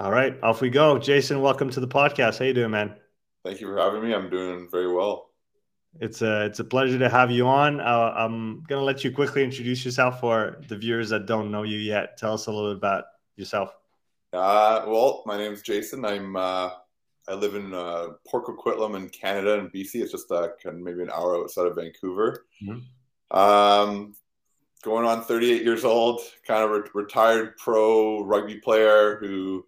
All right, off we go. Jason, welcome to the podcast. How you doing, man? Thank you for having me. I'm doing very well. It's a it's a pleasure to have you on. Uh, I'm gonna let you quickly introduce yourself for the viewers that don't know you yet. Tell us a little bit about yourself. Uh, well, my name is Jason. I'm uh, I live in uh, Port Coquitlam in Canada and BC. It's just uh, kind of maybe an hour outside of Vancouver. Mm-hmm. Um, going on 38 years old, kind of re- retired pro rugby player who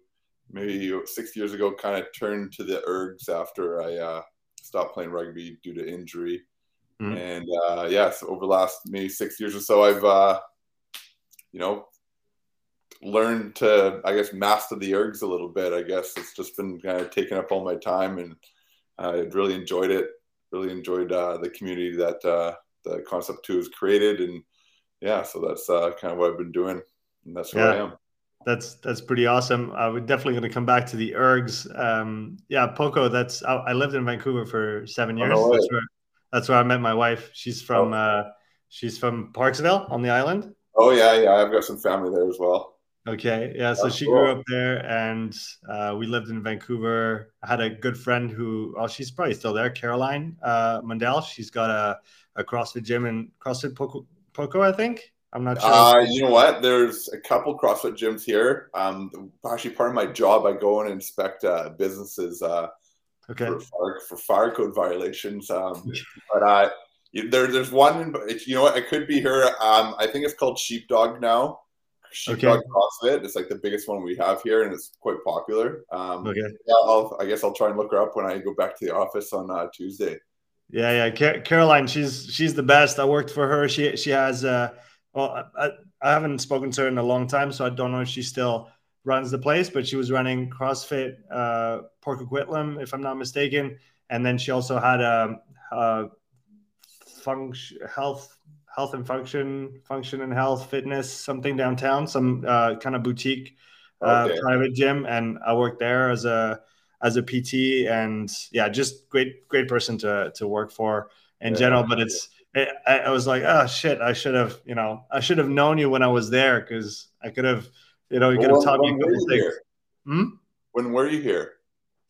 maybe six years ago kind of turned to the ergs after I uh, stopped playing rugby due to injury. Mm-hmm. And uh, yeah, so over the last maybe six years or so, I've uh, you know learned to I guess master the ergs a little bit. I guess it's just been kind of taking up all my time, and I really enjoyed it. Really enjoyed uh, the community that uh, the concept two has created, and yeah, so that's uh, kind of what I've been doing, and that's where yeah. I am. That's that's pretty awesome. Uh, we're definitely going to come back to the ergs. Um, yeah, Poco. That's I, I, lived in Vancouver for seven years. Oh, no that's, where, that's where I met my wife. She's from oh. uh, she's from Parksville on the island. Oh yeah, yeah. I've got some family there as well. Okay, yeah. So That's she cool. grew up there, and uh, we lived in Vancouver. I had a good friend who, oh, she's probably still there, Caroline uh, Mundell. She's got a, a CrossFit gym in CrossFit Poco, Poco, I think. I'm not sure. Uh, you know what? There's a couple CrossFit gyms here. Um, actually, part of my job, I go and inspect uh, businesses uh, okay. for, fire, for fire code violations. Um, but uh, there, there's one. You know what? I could be here. Um, I think it's called Sheepdog now. Sheepdog okay. CrossFit. It's like the biggest one we have here, and it's quite popular. Um, okay. Yeah, I'll, I guess I'll try and look her up when I go back to the office on uh, Tuesday. Yeah, yeah, Car- Caroline, she's she's the best. I worked for her. She she has. Uh, well, I, I haven't spoken to her in a long time, so I don't know if she still runs the place. But she was running CrossFit uh, Port Coquitlam, if I'm not mistaken, and then she also had a, a function health health and function, function and health, fitness, something downtown, some uh, kind of boutique uh, okay. private gym, and I worked there as a as a PT, and yeah, just great great person to to work for in yeah. general. But it's it, I, was like, oh shit, I should have you know I should have known you when I was there because I could have you know you could have taught me couple things. Hmm? When were you here?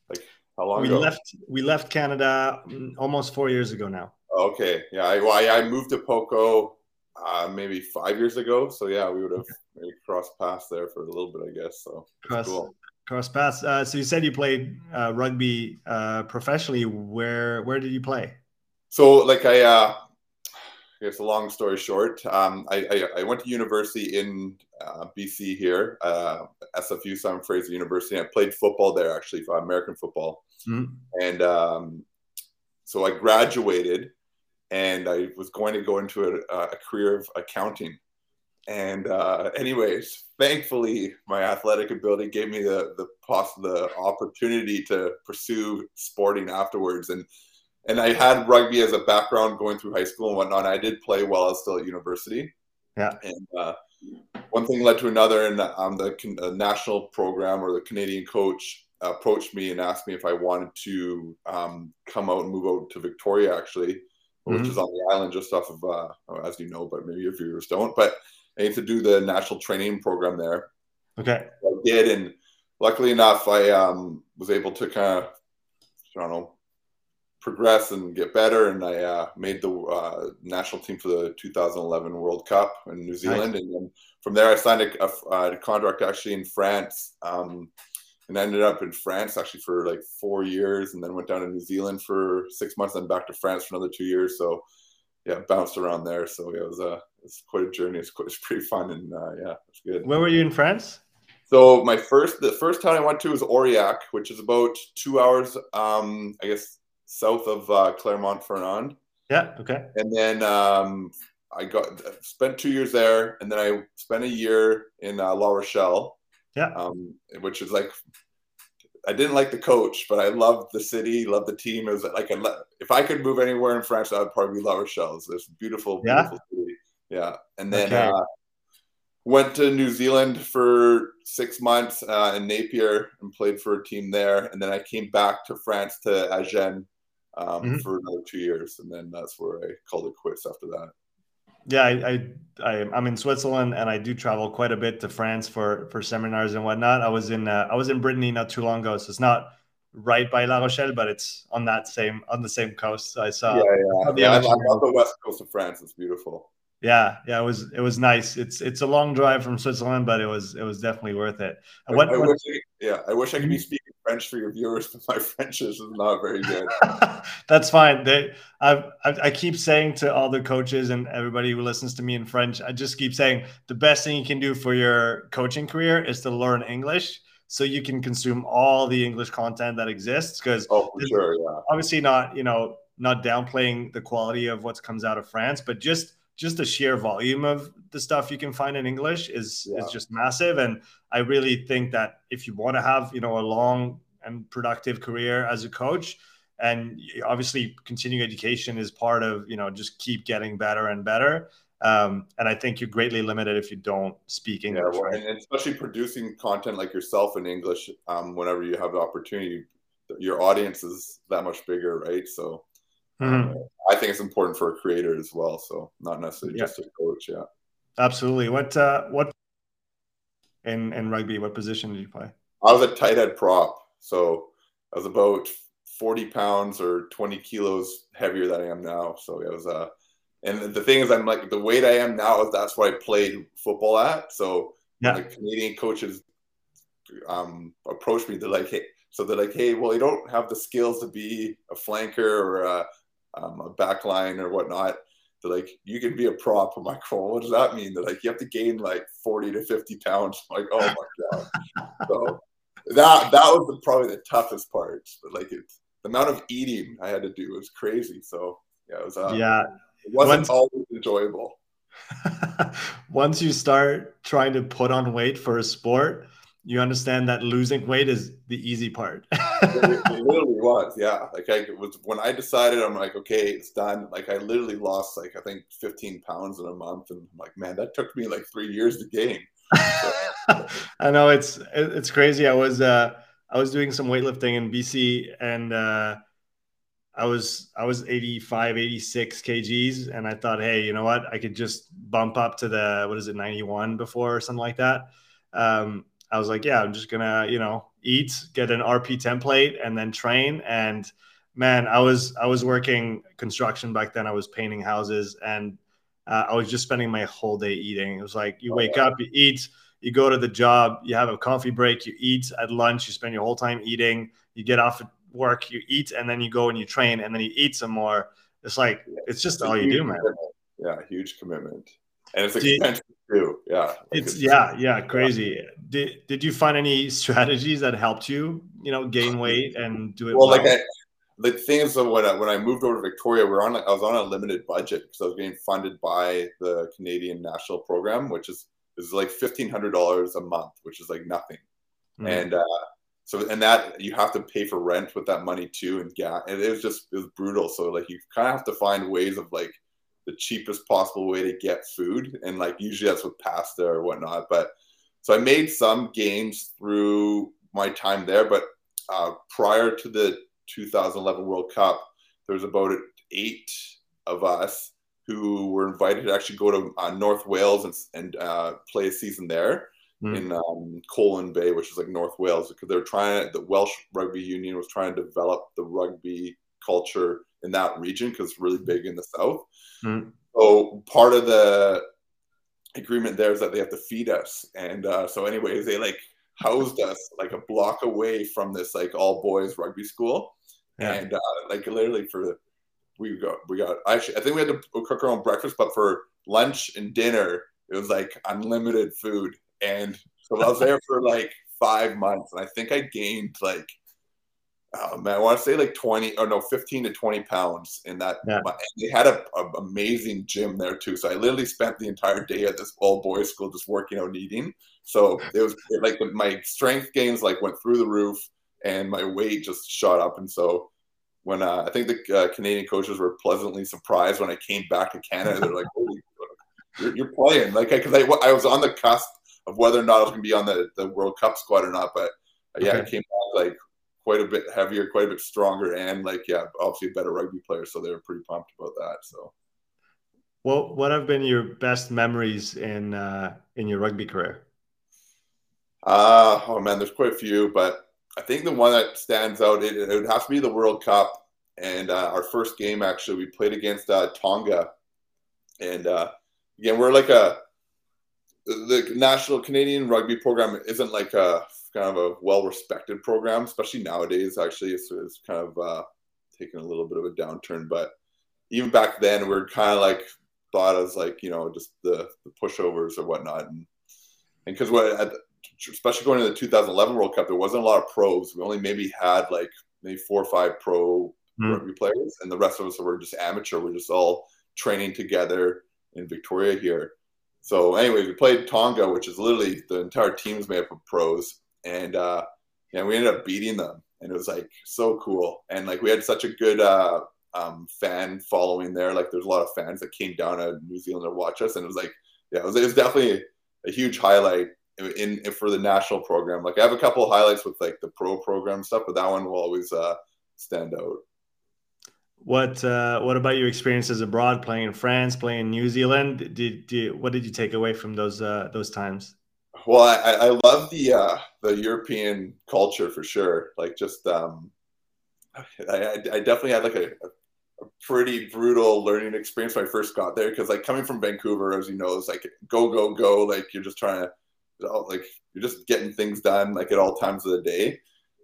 Like how long we ago? left we left Canada mm, almost four years ago now. Okay, yeah, I, well, I, I moved to Poco uh, maybe five years ago, so yeah, we would have maybe crossed paths there for a little bit, I guess. So cross cool. cross paths. Uh, so you said you played uh, rugby uh, professionally. Where where did you play? So like I, uh, I guess a long story short, um, I, I, I went to university in uh, BC here, uh, SFU Simon Fraser University. I played football there actually, for American football, mm-hmm. and um, so I graduated and I was going to go into a, a career of accounting. And uh, anyways, thankfully, my athletic ability gave me the the poss- the opportunity to pursue sporting afterwards. And and I had rugby as a background going through high school and whatnot. I did play while I was still at university. Yeah. And uh, one thing led to another, and um, the, the national program or the Canadian coach approached me and asked me if I wanted to um, come out and move out to Victoria, actually mm-hmm. which is on the island just off of, uh, as you know, but maybe your viewers don't. But I need to do the national training program there. Okay. I did, and luckily enough, I um, was able to kind of, I don't know, progress and get better. And I uh, made the uh, national team for the 2011 World Cup in New Zealand. Nice. And then from there, I signed a, a, a contract actually in France. Um, and ended up in France actually for like four years, and then went down to New Zealand for six months, then back to France for another two years. So yeah, bounced around there. So yeah, it was a it's quite a journey. It's, quite, it's pretty fun, and uh, yeah, it's good. Where were you in France? So my first, the first town I went to was Aurillac, which is about two hours, um, I guess, south of uh, Clermont-Ferrand. Yeah. Okay. And then um, I got spent two years there, and then I spent a year in uh, La Rochelle. Yeah. Um, which is like, I didn't like the coach, but I loved the city, loved the team. It was like, a, if I could move anywhere in France, I would probably be La Rochelle. It's this beautiful, beautiful yeah? city. Yeah. And then okay. uh, went to New Zealand for six months uh, in Napier and played for a team there. And then I came back to France to Agen um, mm-hmm. for another two years. And then that's where I called it quits after that. yeah, I, I I, am in Switzerland and I do travel quite a bit to France for for seminars and whatnot. I was in uh, I was in Brittany not too long ago, so it's not right by La Rochelle, but it's on that same on the same coast. So I saw. Yeah, yeah, yeah. I, love the west coast of France. It's beautiful. Yeah, yeah, it was it was nice. It's it's a long drive from Switzerland, but it was it was definitely worth it. What, I, I wish I, yeah, I wish I could be mm-hmm. speaking French for your viewers, but my French is not very good. That's fine. They, I've, I, I keep saying to all the coaches and everybody who listens to me in French, I just keep saying the best thing you can do for your coaching career is to learn English so you can consume all the English content that exists. Because oh, sure, yeah. Obviously, not you know not downplaying the quality of what comes out of France, but just just the sheer volume of the stuff you can find in English is yeah. is just massive. And I really think that if you want to have you know a long and productive career as a coach, and obviously continuing education is part of you know just keep getting better and better. Um, and I think you're greatly limited if you don't speak English. Yeah, well, right? and especially producing content like yourself in English. Um, whenever you have the opportunity, your audience is that much bigger, right? So Mm-hmm. I think it's important for a creator as well. So not necessarily yeah. just a coach. Yeah. Absolutely. What uh, what in in rugby? What position did you play? I was a tight end prop. So I was about forty pounds or twenty kilos heavier than I am now. So it was uh and the thing is, I'm like the weight I am now is that's what I played football at. So yeah. the Canadian coaches um, approach me, they're like, "Hey," so they're like, "Hey, well, you don't have the skills to be a flanker or a, um, a backline or whatnot. They're like, you can be a prop. I'm like, well, what does that mean? They're like, you have to gain like 40 to 50 pounds. I'm like, oh my God. so that, that was the, probably the toughest part. But like it, the amount of eating I had to do was crazy. So yeah, it was, uh, yeah, it wasn't Once- always enjoyable. Once you start trying to put on weight for a sport, you understand that losing weight is the easy part. it, it, literally was, yeah. Like I was when I decided, I'm like, okay, it's done. Like I literally lost like I think 15 pounds in a month, and I'm like, man, that took me like three years to gain. So, I know it's it's crazy. I was uh I was doing some weightlifting in BC, and uh, I was I was 85, 86 kgs, and I thought, hey, you know what? I could just bump up to the what is it, 91 before or something like that. Um, I was like, yeah, I'm just gonna, you know, eat, get an RP template, and then train. And man, I was I was working construction back then. I was painting houses, and uh, I was just spending my whole day eating. It was like you oh, wake up, you eat, you go to the job, you have a coffee break, you eat at lunch, you spend your whole time eating. You get off at work, you eat, and then you go and you train, and then you eat some more. It's like it's just all you do, man. Yeah, huge commitment, and it's expensive too. Yeah. It's yeah, yeah, crazy. Did did you find any strategies that helped you, you know, gain weight and do it well? well? Like I, the thing is, when I, when I moved over to Victoria, we are on I was on a limited budget because I was getting funded by the Canadian National Program, which is is like fifteen hundred dollars a month, which is like nothing. Mm-hmm. And uh, so and that you have to pay for rent with that money too, and yeah, and it was just it was brutal. So like you kind of have to find ways of like the cheapest possible way to get food. And like usually that's with pasta or whatnot. But so I made some gains through my time there. But uh, prior to the 2011 World Cup, there was about eight of us who were invited to actually go to uh, North Wales and, and uh, play a season there mm. in um, Colwyn Bay, which is like North Wales, because they're trying. The Welsh Rugby Union was trying to develop the rugby culture in that region because it's really big in the south. Mm. So part of the agreement there is that they have to feed us, and uh, so anyways, they like housed us like a block away from this like all boys rugby school, yeah. and uh, like literally for we got we got actually I think we had to cook our own breakfast, but for lunch and dinner it was like unlimited food, and so I was there for like five months, and I think I gained like oh man, I want to say like 20 or no, 15 to 20 pounds in that. Yeah. They had a, a, amazing gym there too. So I literally spent the entire day at this all boys school just working out and eating. So it was it, like the, my strength gains like went through the roof and my weight just shot up. And so when uh, I think the uh, Canadian coaches were pleasantly surprised when I came back to Canada, they're like, "Holy, you're, you're playing!" Like, because I, I, I was on the cusp of whether or not I was going to be on the, the World Cup squad or not, but uh, yeah, okay. I came back like quite a bit heavier, quite a bit stronger, and like yeah, obviously a better rugby player. So they were pretty pumped about that. So What what have been your best memories in uh, in your rugby career? Uh, oh man, there's quite a few, but I think the one that stands out it, it would have to be the World Cup and uh, our first game actually we played against uh, Tonga, and uh, again we're like a the national Canadian rugby program isn't like a kind of a well respected program, especially nowadays. Actually, it's, it's kind of uh, taking a little bit of a downturn, but even back then we are kind of like thought as like you know just the, the pushovers or whatnot, and because what especially going to the 2011 World Cup, there wasn't a lot of pros. We only maybe had like maybe four or five pro mm. rugby players, and the rest of us were just amateur. We're just all training together in Victoria here. So, anyways, we played Tonga, which is literally the entire team's made up of pros, and uh, and we ended up beating them, and it was like so cool. And like we had such a good uh, um, fan following there. Like there's a lot of fans that came down to New Zealand to watch us, and it was like, yeah, it was, it was definitely a huge highlight in, in, for the national program. Like I have a couple of highlights with like the pro program stuff, but that one will always uh, stand out. What uh, What about your experiences abroad, playing in France, playing in New Zealand? Did, did what did you take away from those uh, those times? Well, I, I love the uh, the European culture for sure. Like just um, I, I definitely had like a, a pretty brutal learning experience when I first got there because like coming from Vancouver, as you know, it's like go go go. Like you're just trying to like you're just getting things done like at all times of the day.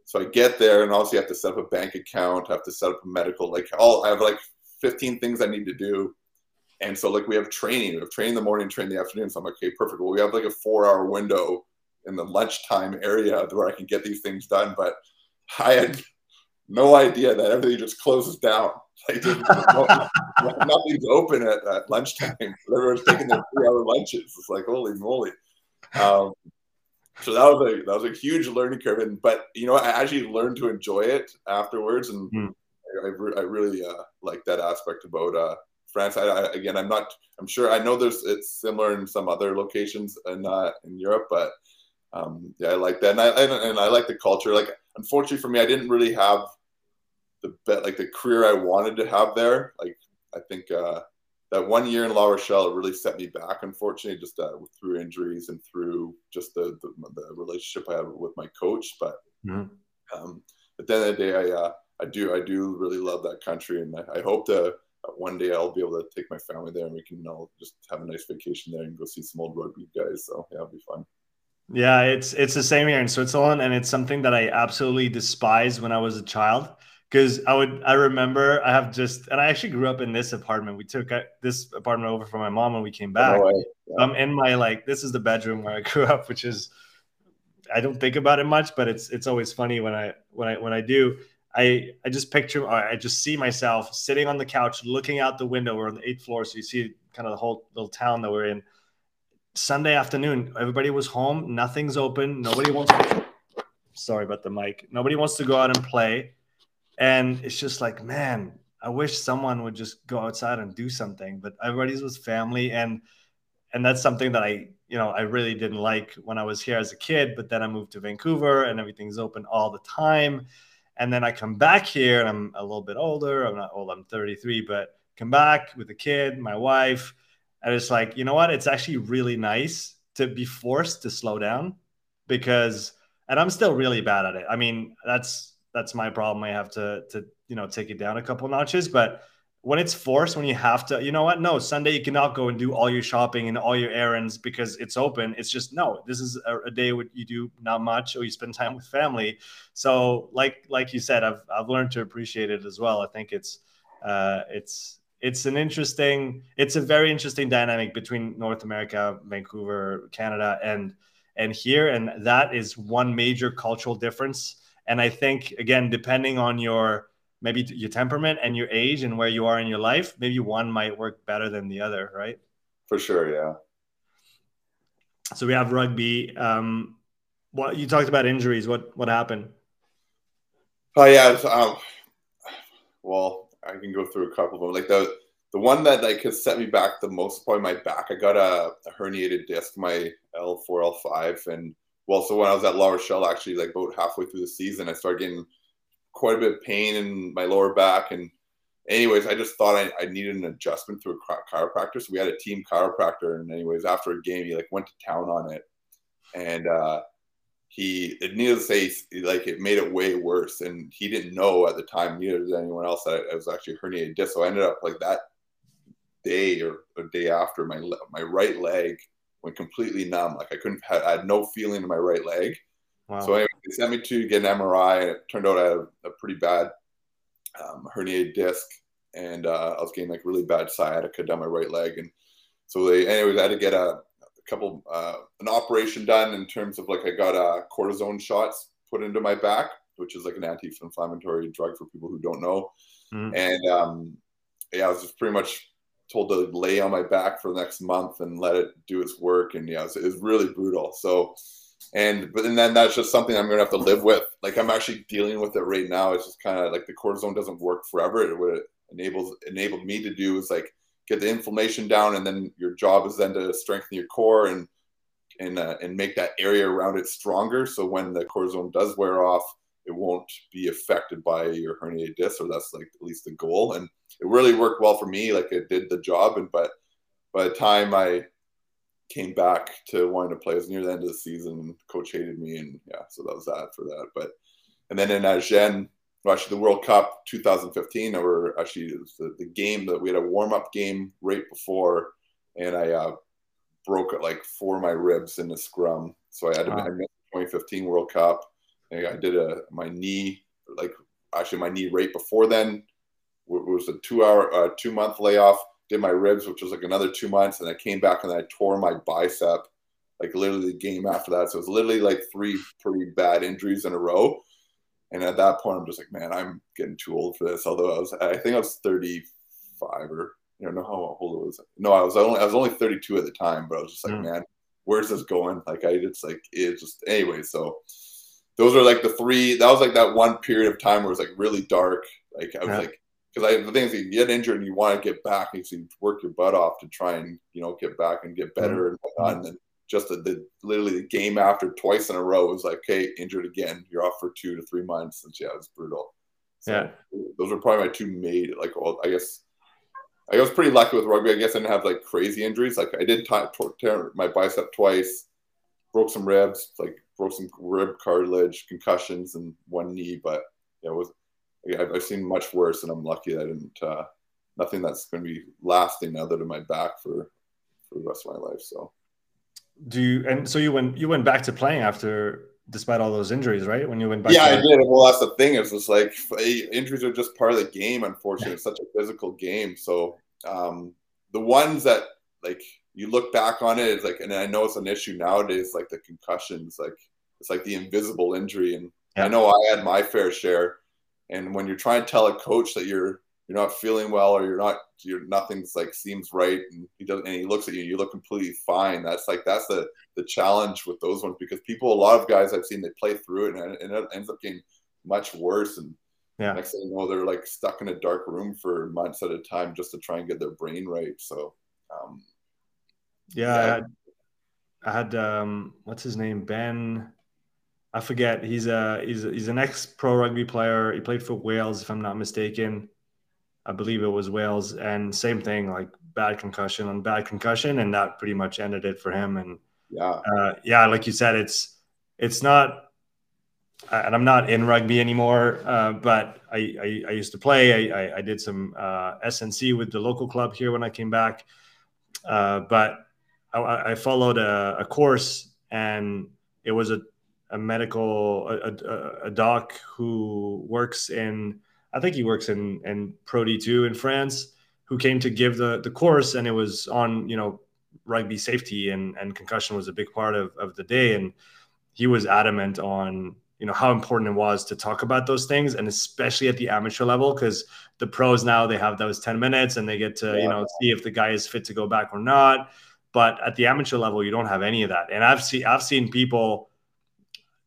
So I get there and also you have to set up a bank account, have to set up a medical, like all I have like 15 things I need to do. And so like we have training, we have training in the morning, training in the afternoon. So I'm like, okay, perfect. Well, we have like a four hour window in the lunchtime area where I can get these things done. But I had no idea that everything just closes down. Like nothing's open at, at lunchtime. Everyone's taking their three hour lunches. It's like, holy moly. Um, so that was a that was a huge learning curve and but you know i actually learned to enjoy it afterwards and mm. I, I, I, really uh, like that aspect about uh, france. I, I, again i'm not i'm sure i know there's it's similar in some other locations in uh, in europe but um, yeah i like that. And I, and I like the culture. Like unfortunately for me i didn't really have the bet like the career i wanted to have there. Like i think uh, that one year in La Rochelle really set me back, unfortunately, just uh, through injuries and through just the, the, the relationship I have with my coach. But mm-hmm. um, at the end of the day, I uh, I do I do really love that country, and I, I hope to uh, one day I'll be able to take my family there and we can all just have a nice vacation there and go see some old rugby guys. So yeah, it'll be fun. Yeah, it's it's the same here in Switzerland, and it's something that I absolutely despise when I was a child because I would I remember I have just and I actually grew up in this apartment. We took uh, this apartment over from my mom when we came back. Yeah. I'm in my like this is the bedroom where I grew up, which is I don't think about it much, but it's it's always funny when I when I when I do. I I just picture I just see myself sitting on the couch looking out the window. We're on the eighth floor, so you see kind of the whole little town that we're in. Sunday afternoon, everybody was home. Nothing's open. Nobody wants. To, sorry about the mic. Nobody wants to go out and play and it's just like man i wish someone would just go outside and do something but everybody's with family. And and that's something that i you know i really didn't like when i was here as a kid but then i moved to vancouver and everything's open all the time. And then i come back here and i'm a little bit older. I'm not old i'm 33 but come back with a kid my wife. And it's like you know what? It's actually really nice to be forced to slow down because and i'm still really bad at it. I mean that's that's my problem. I have to to you know take it down a couple notches. But when it's forced, when you have to, you know what? No, Sunday you cannot go and do all your shopping and all your errands because it's open. It's just no. This is a, a day where you do not much or you spend time with family. So like like you said, I've I've learned to appreciate it as well. I think it's uh, it's it's an interesting it's a very interesting dynamic between North America, Vancouver, Canada, and and here, and that is one major cultural difference and I think again, depending on your maybe your temperament and your age and where you are in your life, maybe one might work better than the other, right? For sure, yeah. So we have rugby. Um, what you talked about injuries? What what happened? Oh yeah, um, well, I can go through a couple of them. Like the the one that like has set me back the most, probably my back. I got a, a herniated disc, my L four L five, and well, so when I was at La Rochelle, actually, like about halfway through the season, I started getting quite a bit of pain in my lower back, and anyways, I just thought I, I needed an adjustment through a chiropractor. So we had a team chiropractor, and anyways, after a game, he like went to town on it, and uh, he it needless to say, like it made it way worse, and he didn't know at the time, neither did anyone else, that it was actually herniated disc. So I ended up like that day or a day after, my my right leg went completely numb. Like I couldn't, have, I had no feeling in my right leg. Wow. So anyway, they sent me to get an MRI, and it turned out I had a, a pretty bad um, herniated disc, and uh, I was getting like really bad sciatica down my right leg, and so they, anyways, I had to get a, a couple uh, an operation done in terms of like I got uh, cortisone shots put into my back, which is like an anti-inflammatory drug for people who don't know, mm. and um, yeah, I was just pretty much told to lay on my back for the next month and let it do its work, and yeah, it was, it was really brutal. So and but and then that's just something I'm gonna have to live with. Like I'm actually dealing with it right now. It's just kind of like the cortisone doesn't work forever. It, what it enables enabled me to do is like get the inflammation down, and then your job is then to strengthen your core and and uh, and make that area around it stronger. So when the cortisone does wear off, it won't be affected by your herniated disc, or that's like at least the goal. And it really worked well for me. Like it did the job, and but by the time I came back to wanting to play. It was near the end of the season. Coach hated me, and yeah, so that was that for that. But and then in Agen, well, actually the World Cup 2015, or actually the, the game that we had a warm up game right before, and I uh, broke like four of my ribs in the scrum, so I had to wow. miss 2015 World Cup. I did a my knee like actually my knee right before then was a two hour uh, two month layoff did my ribs, which was like another two months, and I came back and I tore my bicep, like literally the game after that. So it was literally like three pretty bad injuries in a row. And at that point, I'm just like, man, I'm getting too old for this. Although I was, I think I was 35 or you know, know how old it was. No, I was only, I was only 32 at the time, but I was just like, mm. man, where's this going? Like, I, it's like, it's just anyway. So those are like the three. That was like that one period of time where it was like really dark. Like I was yeah. like, because I the thing is you get injured and you want to get back and you work your butt off to try and you know get back and get better mm-hmm. and whatnot. And then just the, the, literally the game after twice in a row was like, okay, injured again. You're off for two to three months. And yeah, it's brutal. So yeah, those are probably my two made like well, I guess. I was pretty lucky with rugby. I guess I didn't have like crazy injuries. Like I did t- tear my bicep twice, broke some ribs, like broke some rib cartilage, concussions, and one knee. But yeah, it was I've, I've seen much worse, and I'm lucky I didn't. Uh, nothing that's going to be lasting other than my back for for the rest of my life. So, do you and so you went you went back to playing after despite all those injuries, right? When you went back, yeah, I did. Well, that's the thing. It's just like injuries are just part of the game. Unfortunately, it's such a physical game. So um, the ones that like you look back on it, it's like, and I know it's an issue nowadays, like the concussions, like it's like the invisible injury. And yeah. I know I had my fair share. And when you're trying to tell a coach that you're you're not feeling well or you're not you're nothing's like seems right and he doesn't and he looks at you you look completely fine that's like that's the the challenge with those ones because people a lot of guys i've seen they play through it and, and it ends up getting much worse and yeah. next thing you know they're like stuck in a dark room for months at a time just to try and get their brain right so um, yeah, yeah. I had, I had um, what's his name ben I forget. He's a he's a, he's an ex pro rugby player. He played for Wales, if I'm not mistaken. I believe it was Wales, and same thing, like bad concussion on bad concussion, and that pretty much ended it for him. And yeah, uh, yeah, like you said, it's it's not. And I'm not in rugby anymore, uh, but I, I, I, used to play. I, I, I did some uh, S&C with the local club here when I came back, uh, but I, I followed a, a course, and it was a a medical a, a, a, doc who works in I think he works in in Pro D2 in France who came to give the the course and it was on you know rugby safety and and concussion was a big part of of the day. And he was adamant on you know how important it was to talk about those things and especially at the amateur level because the pros now they have those 10 minutes and they get to yeah. you know see if the guy is fit to go back or not. But at the amateur level you don't have any of that. And i've seen i've seen people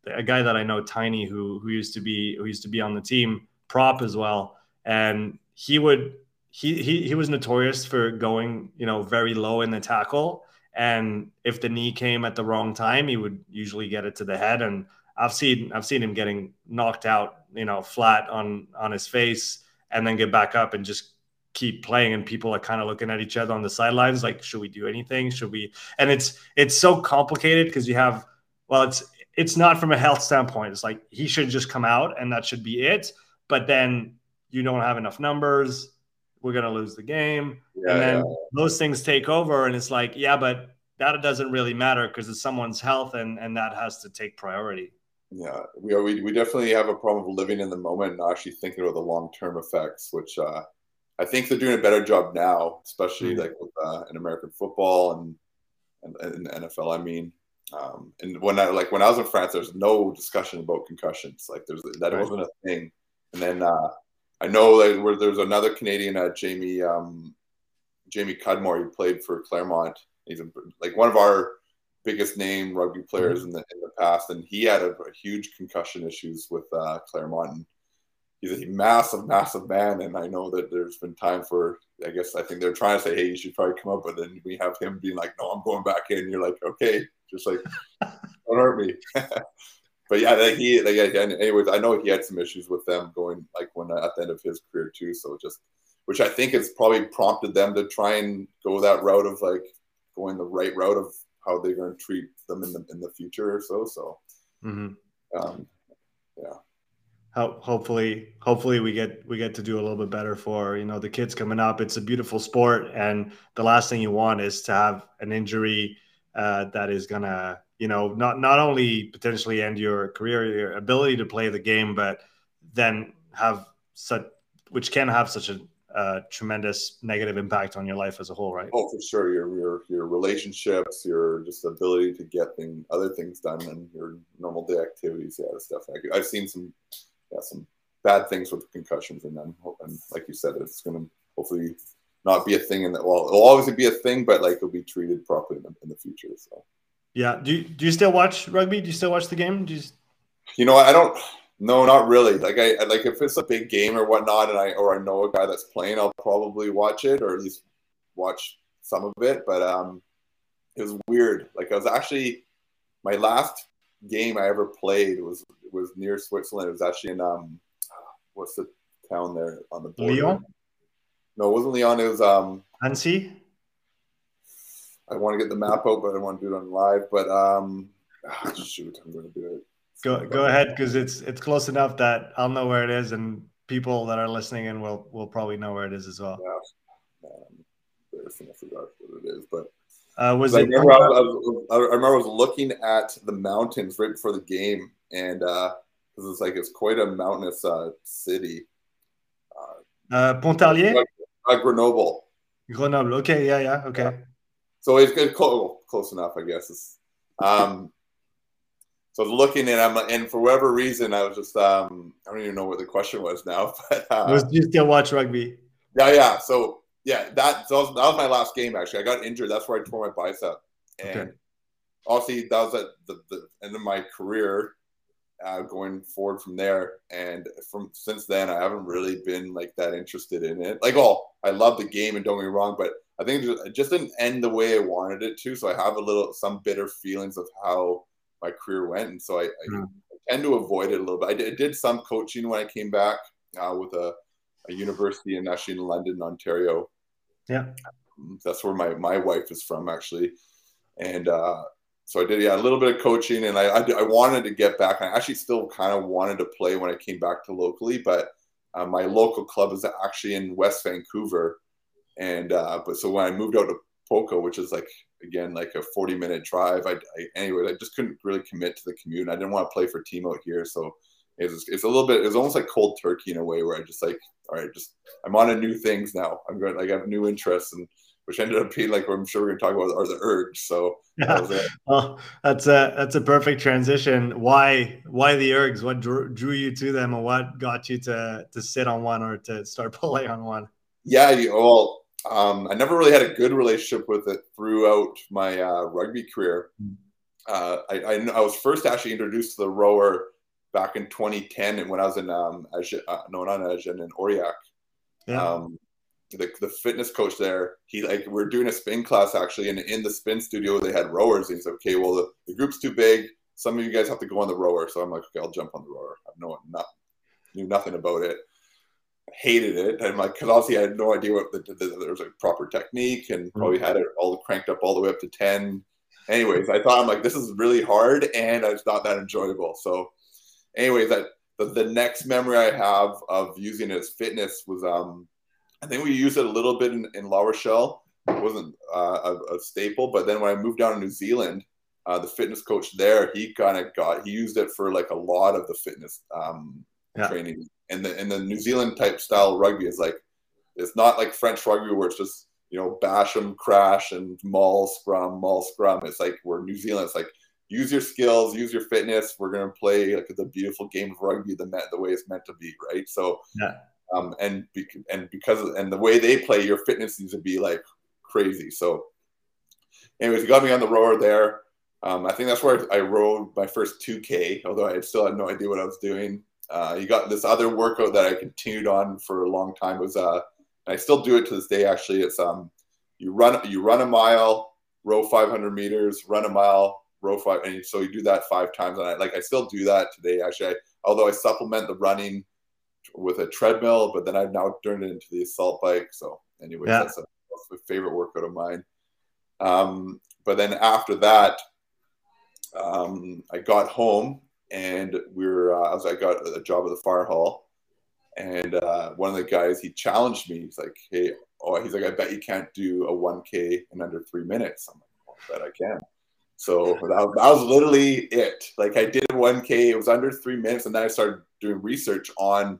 a guy that I know, Tiny, who who used to be who used to be on the team, prop as well, and he would he he he was notorious for going you know very low in the tackle, and if the knee came at the wrong time, he would usually get it to the head, and I've seen I've seen him getting knocked out, you know, flat on on his face, and then get back up and just keep playing. And people are kind of looking at each other on the sidelines like should we do anything? Should we? And it's it's so complicated because you have well it's it's not from a health standpoint. It's like he should just come out and that should be it. But then you don't have enough numbers. We're going to lose the game. Yeah, and then yeah. those things take over and it's like yeah but that doesn't really matter because it's someone's health and and that has to take priority. Yeah we, are, we, we definitely have a problem of living in the moment and not actually thinking about the long-term effects which uh, i think they're doing a better job now especially mm-hmm. like with, uh, in american football and, and, and nfl i mean um, and when i like when i was in france there's no discussion about concussions like there's that right. wasn't a thing and then uh, i know that where there's another canadian uh, jamie um, jamie cudmore he played for Clermont He's a, like one of our biggest name rugby players mm-hmm. in the in the past, and he had a, a huge concussion issues with uh, Claremont. And he's a massive, massive man, and I know that there's been time for. I guess I think they're trying to say, "Hey, you should probably come up," but then we have him being like, "No, I'm going back in." You're like, "Okay, just like don't hurt me." but yeah, like he, like, anyways, I know he had some issues with them going like when at the end of his career too. So just, which I think has probably prompted them to try and go that route of like going the right route of how they're going to treat them in the in the future or so. So, mm-hmm. um, yeah. Hopefully, hopefully we get we get to do a little bit better for you know the kids coming up. It's a beautiful sport, and the last thing you want is to have an injury uh, that is gonna you know not not only potentially end your career, your ability to play the game, but then have such which can have such a a tremendous negative impact on your life as a whole, right? Oh, for sure. Your your your relationships, your just ability to get thing other things done, and your normal day activities. Yeah, stuff. Like I've seen some yeah some bad things with concussions, and then and like you said, it's going to hopefully not be a thing, and that well, it'll always be a thing, but like it'll be treated properly in the, in the future. So. Yeah. Do you, do you still watch rugby? Do you still watch the game? Do you? You know, I don't. No, not really. Like I like if it's a big game or whatnot, and I or I know a guy that's playing, I'll probably watch it or at least watch some of it. But um, it was weird. Like I was actually my last game I ever played was was near Switzerland. It was actually in um, what's the town there on the border? Lyon. No, it wasn't Lyon. It was um. Annecy. I want to get the map out, but I don't want to do it on live. But um, oh, shoot, I'm going to do it. Go go ahead because it's it's close enough that I'll know where it is, and people that are listening in will will probably know where it is as well. Yeah. Um, I forgot what it is, but uh, was it? I remember I, was, I, remember I was looking at the mountains right before the game, and uh, because it's like it's quite a mountainous uh, city. Uh, uh Pontarlier. Uh, Grenoble. Grenoble. Okay. Yeah. Yeah. Okay. Yeah. So it's good. Close, close enough, I guess. It's, um, so I was looking and I'm and for whatever reason I was just um I don't even know what the question was now, but uh, was you still watch rugby? Yeah, yeah. So yeah, that so that was my last game actually. I got injured. That's where I tore my bicep, and okay. obviously that was at the, the end of my career. Uh, going forward from there, and from since then, I haven't really been like that interested in it. Like, oh, I love the game, and don't get me wrong, but I think it just didn't end the way I wanted it to. So I have a little some bitter feelings of how my career went, and so I, I. I tend to avoid it a little bit. I did, I did some coaching when I came back uh, with a, a, university in actually in London, Ontario. Yeah, that's where my my wife is from actually, and uh, so I did yeah a little bit of coaching, and I, I, I wanted to get back. I actually still kind of wanted to play when I came back to locally, but uh, my local club is actually in West Vancouver, and uh, but so when I moved out to Poco, which is like again like a 40 minute drive. I, I anyway, I just couldn't really commit to the commute. I didn't want to play for team out here, so it's it's a little bit. It's almost like cold turkey in a way where I just like, all right, just I'm on to new things now. I'm going like I have new interests and which ended up being like I'm sure we're going to talk about are the ergs. So. That well, that's a that's a perfect transition. Why why the ergs? What drew, drew you to them, and what got you to to sit on one or to start pulling on one? Yeah, well, um, I never really had a good relationship with it throughout my uh, rugby career. Hmm. Uh, I, I, I, was first actually introduced to the rower back in 2010, and when I was in um, uh, no, not Agen, in Aurillac. Yeah. Um, the, the fitness coach there, he like we're doing a spin class actually, and in the spin studio they had rowers. And he's like, okay, well the, the group's too big. Some of you guys have to go on the rower. So I'm like, okay, I'll jump on the rower. I've no not knew nothing about it hated it. And like, because obviously I had no idea what the, the, the, there was a proper technique and mm-hmm. probably had it all cranked up all the way up to 10. Anyways, I thought I'm like, this is really hard and it's not that enjoyable. So, anyways, that the, the next memory I have of using it as fitness was, um, I think we used it a little bit in, in La Rochelle. It wasn't uh, a, a, staple, but then when I moved down to New Zealand, uh, the fitness coach there, he kind of got, he used it for like a lot of the fitness um, yeah. training and the and the New Zealand type style rugby is like it's not like French rugby where it's just you know bash them, crash, and maul scrum, maul scrum. It's like we're New Zealand. It's like use your skills, use your fitness. We're gonna play like the beautiful game of rugby the the way it's meant to be, right? So yeah. Um, and and because of, and the way they play, your fitness needs to be like crazy. So, anyways, he got me on the rower there. Um, I think that's where I rode my first 2K, although I still had no idea what I was doing. Uh, you got this other workout that I continued on for a long time was uh, I still do it to this day. Actually, it's um, you run you run a mile, row 500 meters, run a mile, row five, and so you do that five times. And I like I still do that today. Actually, I, although I supplement the running with a treadmill, but then I've now turned it into the assault bike. So, anyway, yeah. that's, a, that's a favorite workout of mine. Um, but then after that, um, I got home and we were uh, as I got a job at the fire hall, and uh, one of the guys he challenged me. He's like, "Hey, oh, he's like, I bet you can't do a 1K in under three minutes." I'm like, "I bet I can." So that was, that was literally it. Like I did a 1K, it was under three minutes, and then I started doing research on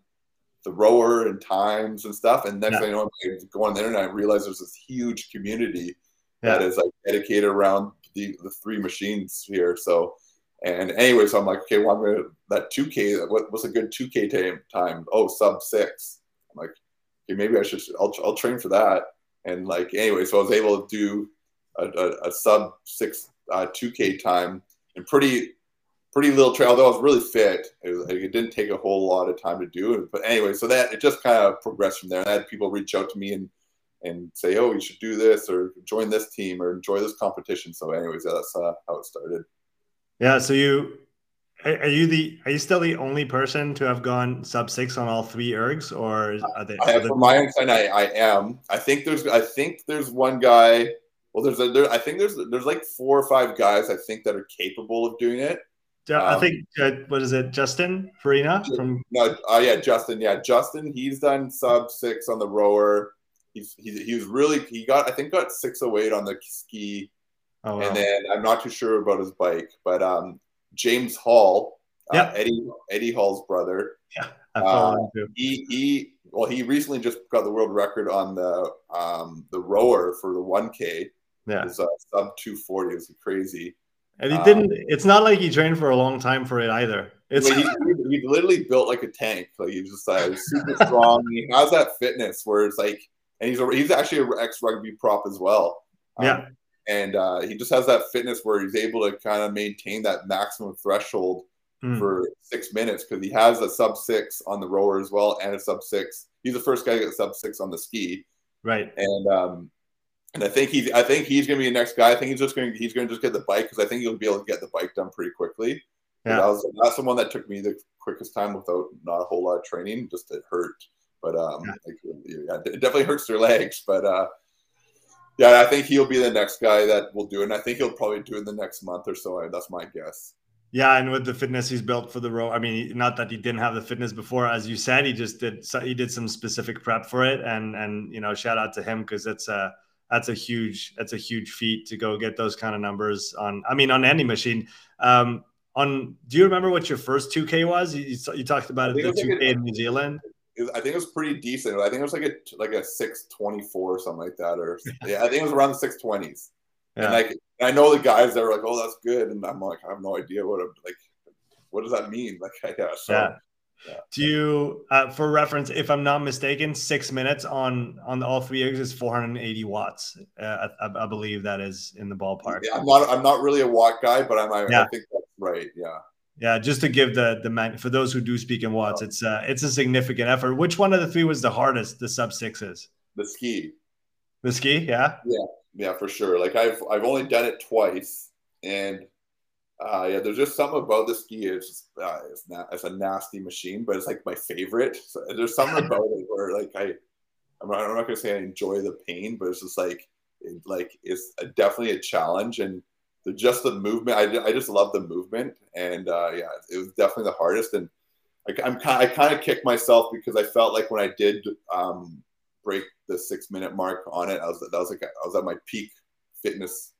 the rower and times and stuff. And next yeah. thing I know, I go on the internet and realize there's this huge community yeah. that is like dedicated around the, the three machines here. So and anyway, so I'm like, okay, well, I'm gonna that 2K. What, what's a good 2K time? Time? Oh, sub six. I'm like, okay, maybe I should. I'll I'll train for that. And like, anyway, so I was able to do a, a, a sub six uh, 2K time and pretty pretty little trail. Although I was really fit, it, was, it, didn't take a whole lot of time to do it. But anyway, so that it just kind of progressed from there. And I had people reach out to me and and say, oh, you should do this or join this team or enjoy this competition. So, anyways, that's uh, how it started. Yeah. So you are you the are you still the only person to have gone sub six on all three ergs, or are they? I have, from my understanding, I, I am. I think there's I think there's one guy. Well, there's a, there, I think there's there's like four or five guys I think that are capable of doing it. Yeah, um, I think uh, what is it, Justin Farina from? No, oh uh, yeah, Justin. Yeah, Justin. He's done sub six on the rower. He's he's he was really he got I think got six oh eight on the ski Oh, wow. And then I'm not too sure about his bike, but um, James Hall, uh, yeah. Eddie Eddie Hall's brother. Yeah, uh, he he well he recently just got the world record on the um, the rower for the 1K. Yeah, it's uh, sub 240. It was crazy. And he didn't. Um, it's not like he trained for a long time for it either. It's he, he, literally built like a tank. Like he's just like super strong. he has that fitness where it's like, and he's a, he's actually an ex rugby prop as well. Um, yeah and uh, he just has that fitness where he's able to kind of maintain that maximum threshold mm. for six minutes because he has a sub six on the rower as well and a sub six. He's the first guy to get sub six on the ski, right? And um, and I think he's I think he's going to be the next guy. I think he's just going to he's going to just get the bike because I think he'll be able to get the bike done pretty quickly. Yeah, that was, that's the one that took me the quickest time without not a whole lot of training. Just it hurt, but um, yeah. Like, yeah, it definitely hurts their legs, but uh yeah, I think he'll be the next guy that will do it. And I think he'll probably do it in the next month or so. That's my guess. Yeah, and with the fitness he's built for the row, I mean, not that he didn't have the fitness before, as you said, he just did. He did some specific prep for it, and and you know, shout out to him because it's a that's a huge that's a huge feat to go get those kind of numbers on. I mean, on any machine. Um, on, do you remember what your first 2K was? You, you talked about it, the 2K in New Zealand was, I think it was pretty decent. I think it was like a like a six twenty four or something like that, or yeah, I think it was around the six twenties. Yeah. And like I know the guys that were like, "Oh, that's good," and I'm like, I have no idea what a, like what does that mean? Like, yeah, so, yeah. Do you, uh, for reference, if I'm not mistaken, six minutes on on all three ergs is 480 watts. Uh, I, I, believe that is in the ballpark. Yeah, I'm not I'm not really a watt guy, but I'm I, yeah. I think that's right. Yeah. Yeah, just to give the the man for those who do speak in watts, it's uh it's a significant effort. Which one of the three was the hardest? The sub sixes. The ski. The ski, yeah. Yeah, yeah, for sure. Like I've I've only done it twice, and Uh, yeah, there's just something about the ski. It's just, uh, it's not it's a nasty machine, but it's like my favorite. So there's something about it where like I, I'm not, I'm not gonna say I enjoy the pain, but it's just like it, like it's a, definitely a challenge and the just the movement. I, I just love the movement, and uh, yeah, it was definitely the hardest. And I, I'm kind I kind of kicked myself because I felt like when I did um, break the six minute mark on it, I was that was like I was at my peak fitness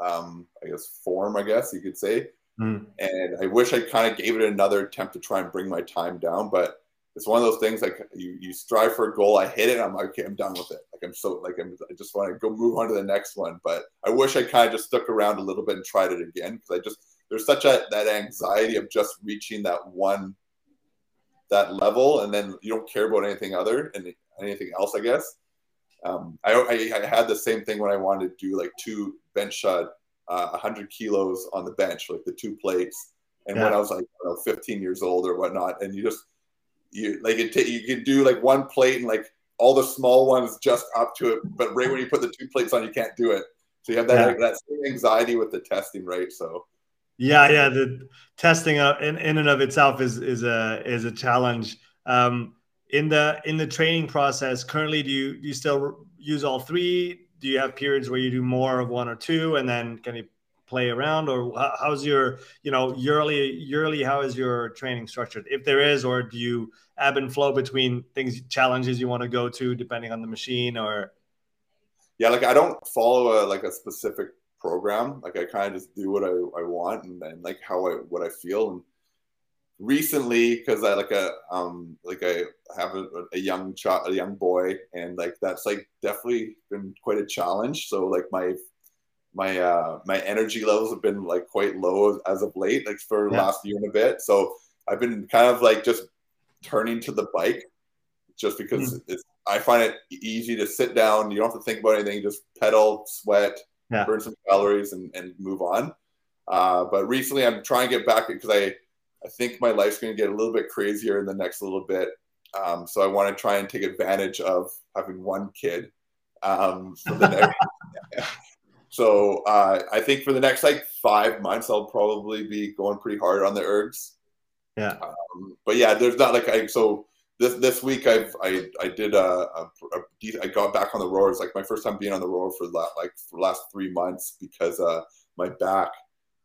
um, I guess form, I guess you could say. Mm. And I wish I kind of gave it another attempt to try and bring my time down, but it's one of those things like you, you strive for a goal. I hit it. I'm like, okay, I'm done with it. Like I'm so like I'm, I just want to go move on to the next one. But I wish I kind of just stuck around a little bit and tried it again because I just there's such a that anxiety of just reaching that one that level, and then you don't care about anything other and anything else. I guess. Um, I, I, I had the same thing when I wanted to do like two bench shot, uh, 100 kilos on the bench, like the two plates. And yeah. when I was like know, 15 years old or whatnot, and you just you like it, t- you can do like one plate and like all the small ones just up to it, but right when you put the two plates on, you can't do it. So you have that yeah. like, that same anxiety with the testing, right? So. Yeah, yeah. The testing in, in and of itself is is a is a challenge. Um, in the in the training process, currently, do you do you still use all three? Do you have periods where you do more of one or two and then can you play around? Or how's your you know yearly yearly how is your training structured? If there is or do you ebb and flow between things challenges you want to go to depending on the machine or? Yeah like i don't follow a like a specific program. Like i kind of just do what i, I want and then like how i what i feel and recently because I like a um like I have a, a young child, a young boy, and like that's like definitely been quite a challenge. So like my my uh my energy levels have been like quite low as of late, like for yeah. last year and a bit. So I've been kind of like just turning to the bike just because mm. it's I find it easy to sit down. You don't have to think about anything. Just pedal, sweat, yeah. burn some calories, and, and move on. Uh, but recently, I'm trying to get back because I I think my life's going to get a little bit crazier in the next little bit. Um, so I want to try and take advantage of having one kid. Um, next, so uh, I think for the next like five months, I'll probably be going pretty hard on the ergs. Yeah. Um, but yeah, there's not like I so this this week I've I I did a, a, a I got back on the rower. like my first time being on the rower for like for the last three months because uh, my back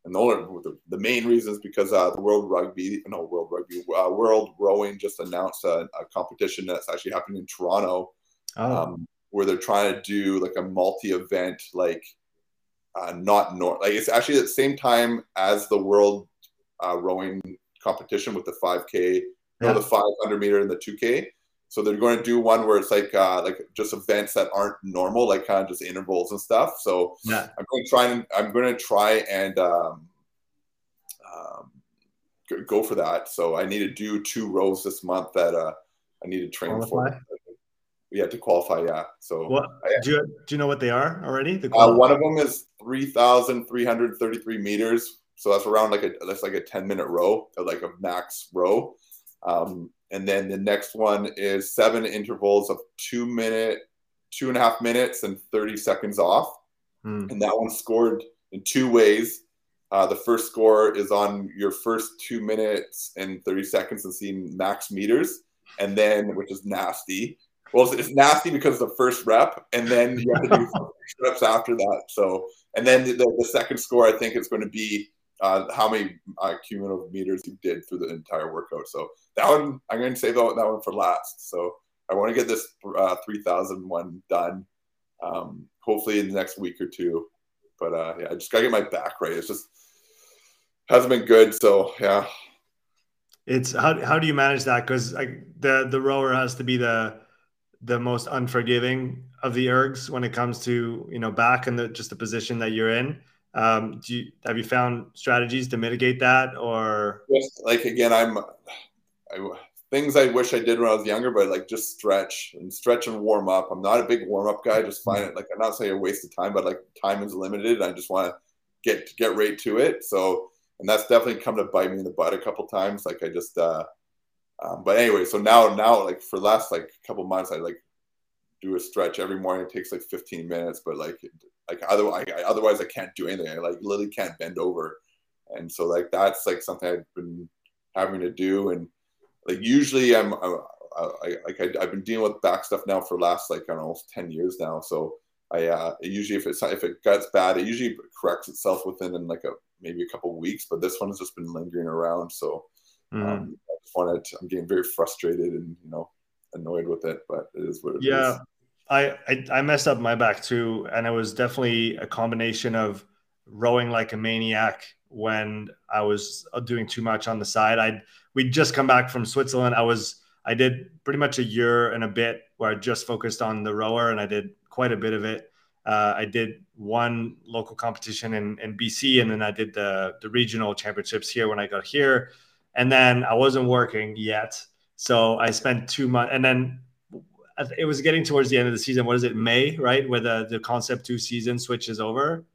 and the, only, the, the main reason is because uh, the World Rugby, no World Rugby, uh, World Rowing just announced a, a, competition that's actually happening in Toronto, oh. um, where they're trying to do like a multi-event, like uh, not nor like it's actually at the same time as the World uh, Rowing competition with the 5K, yeah. the 500 meter and the 2K. So they're going to do one where it's like uh, like just events that aren't normal, like kind of just intervals and stuff. So yeah. I'm going to try and I'm going to try and um, um, go for that. So I need to do two rows this month that uh, I need to train qualify? for. Yeah, to qualify. Yeah. So what do you do? You know what they are already? The uh, one of them is three thousand three hundred thirty-three meters. So that's around like a that's like a ten minute row, like a max row. Um, and then the next one is seven intervals of two minute, two and a half minutes and 30 seconds off. Mm. And that one scored in two ways. Uh, the first score is on your first two minutes and 30 seconds and seeing max meters. And then, which is nasty. Well, it's, nasty because the first rep, and then you have to do reps after that. So, and then the, the second score, I think, is going to be uh, how many uh, cumulative meters you did through the entire workout. So that one, I'm going to save that one for last. So I want to get this uh, 3000 one done, um, hopefully in the next week or two. But uh, yeah, I just got to get my back right. It's just hasn't been good. So yeah. It's how, how do you manage that? Because the the rower has to be the the most unforgiving of the ergs when it comes to you know back and the just the position that you're in. Um, do you have you found strategies to mitigate that, or just like again, I'm I, things I wish I did when I was younger, but like just stretch and stretch and warm up. I'm not a big warm up guy. Just find it like I'm not saying a waste of time, but like time is limited. I just want to get get right to it. So and that's definitely come to bite me in the butt a couple times. Like I just, uh, um, but anyway, so now now like for last like couple months, I like do a stretch every morning. It takes like 15 minutes, but like like otherwise, I, otherwise I can't do anything. I like literally can't bend over, and so like that's like something I've been having to do, and like usually I'm, I'm I, like I, have been dealing with back stuff now for last like I don't know ten years now, so I uh, usually if it's if it gets bad, it usually corrects itself within in like a maybe a couple weeks, but this one has just been lingering around, so. Mm. Um, I just wanted to, I'm getting very frustrated and you know annoyed with it, but it is what it yeah. is. I, I, I messed up my back too, and it was definitely a combination of rowing like a maniac when I was uh, doing too much on the side. I we'd just come back from Switzerland. I was I did pretty much a year and a bit where I just focused on the rower, and I did quite a bit of it. Uh, I did one local competition in, in BC, and then I did the the regional championships here when I got here, and then I wasn't working yet, so I spent two months, and then it was getting towards the end of the season. What is it, May, right, where the the concept two season switches over,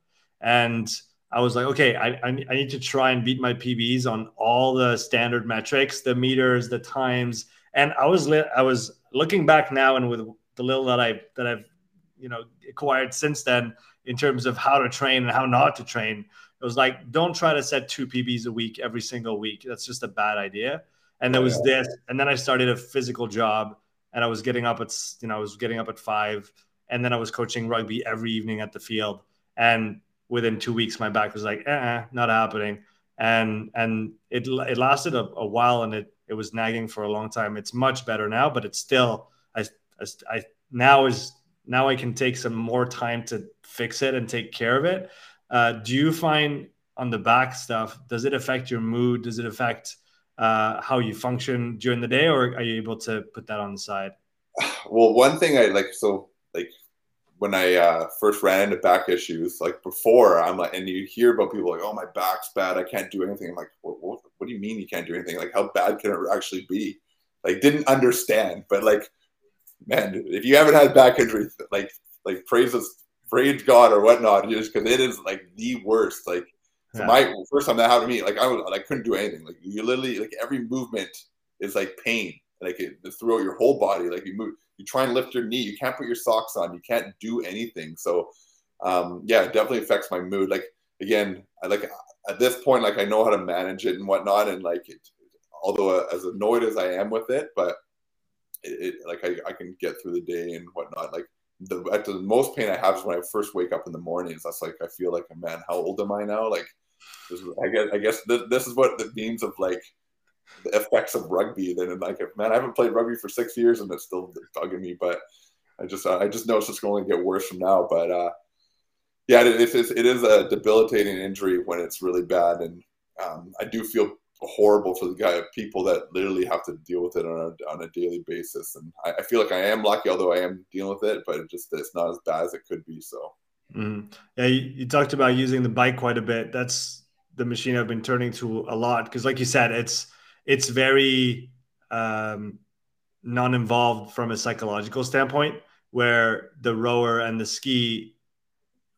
and I was like, okay, I, I, I need to try and beat my PBs on all the standard metrics, the meters, the times, and I was li- I was looking back now, and with the little that I that I've you know acquired since then in terms of how to train and how not to train. It was like, don't try to set two PBs a week every single week. That's just a bad idea. And there was this, and then I started a physical job and I was getting up at you know I was getting up at five, and then I was coaching rugby every evening at the field. And within two weeks, my back was like, eh, not happening. And and it it lasted a, a, while, and it it was nagging for a long time. It's much better now, but it's still I I, I now is now I can take some more time to fix it and take care of it. Uh, do you find on the back stuff does it affect your mood? Does it affect uh, how you function during the day, or are you able to put that on the side? Well, one thing I like, so like when I uh, first ran into back issues, like before, I'm like, and you hear about people like, oh, my back's bad, I can't do anything. I'm like, what, what, what do you mean you can't do anything? Like, how bad can it actually be? Like, didn't understand, but like, man, if you haven't had back injury, like, like praise us, praise God or whatnot, just because it is like the worst. Like, so yeah. my first time that happened to me, like I was, I couldn't do anything. Like you literally, like every movement is like pain, like it, throughout your whole body. Like you move, you try and lift your knee, you can't put your socks on, you can't do anything. So, um, yeah, it definitely affects my mood. Like again, I like at this point, like I know how to manage it and whatnot, and like it, although uh, as annoyed as I am with it, but it, it like I, I can get through the day and whatnot. Like the at the most pain I have is when I first wake up in the mornings. That's like I feel like, man, how old am I now? Like, this, I guess I guess this, this is what the means of like the effects of rugby. Then like, man, I haven't played rugby for six years and it's still bugging me. But I just I just know it's just going to get worse from now. But uh, yeah, it, it, it is a debilitating injury when it's really bad, and um, I do feel horrible for the guy people that literally have to deal with it on a, on a daily basis. And I, I, feel like i am lucky although i am dealing with it but it just it's not as bad as it could be so. Mm. yeah you, you, talked about using the bike quite a bit. That's the machine i've been turning to a lot because like you said it's it's very um, non-involved from a psychological standpoint where the rower and the ski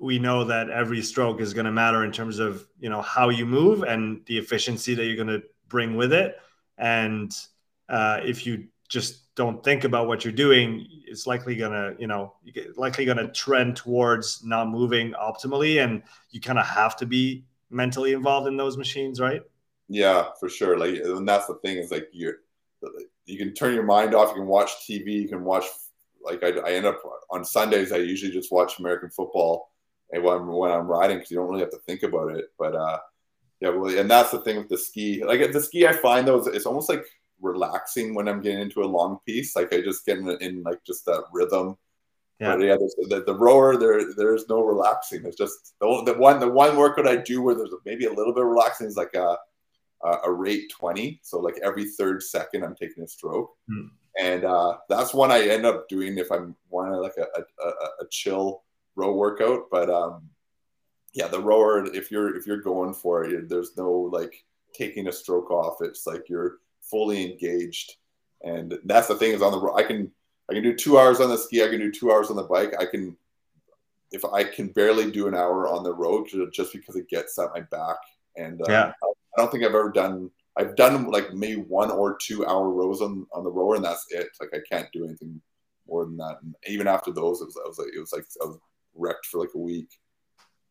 we know that every stroke is going to matter in terms of you know how you move and the efficiency that you're going to bring with it. And uh, if you just don't think about what you're doing it's likely going to you know likely going to trend towards not moving optimally and you kind of have to be mentally involved in those machines right? Yeah for sure. Like and that's the thing is like you're you can turn your mind off you can watch tv you can watch like I, I end up on sundays i usually just watch american football and when, when I'm riding because you don't really have to think about it. But uh, yeah, well, and that's the thing with the ski. Like the ski, I find though it's almost like relaxing when I'm getting into a long piece. Like I just get in, in like just that rhythm. Yeah, but yeah. The, the, rower there, there's no relaxing. It's just the, the one the one workout I do where there's maybe a little bit relaxing is like a a rate 20. So like every third second, I'm taking a stroke. Hmm. And uh, that's one I end up doing if I'm wanting like a, a, a chill row workout. But um, yeah, the rower, if you're if you're going for it, there's no like taking a stroke off. It's like you're fully engaged, and that's the thing is on the I can I can do two hours on the ski, I can do two hours on the bike. I can if I can barely do an hour on the road just because it gets at my back. And uh, yeah. I, I don't think I've ever done. I've done like maybe one or two hour rows on, on the rower, and that's it. Like I can't do anything more than that. And even after those, it was, I was like, it was like I was wrecked for like a week.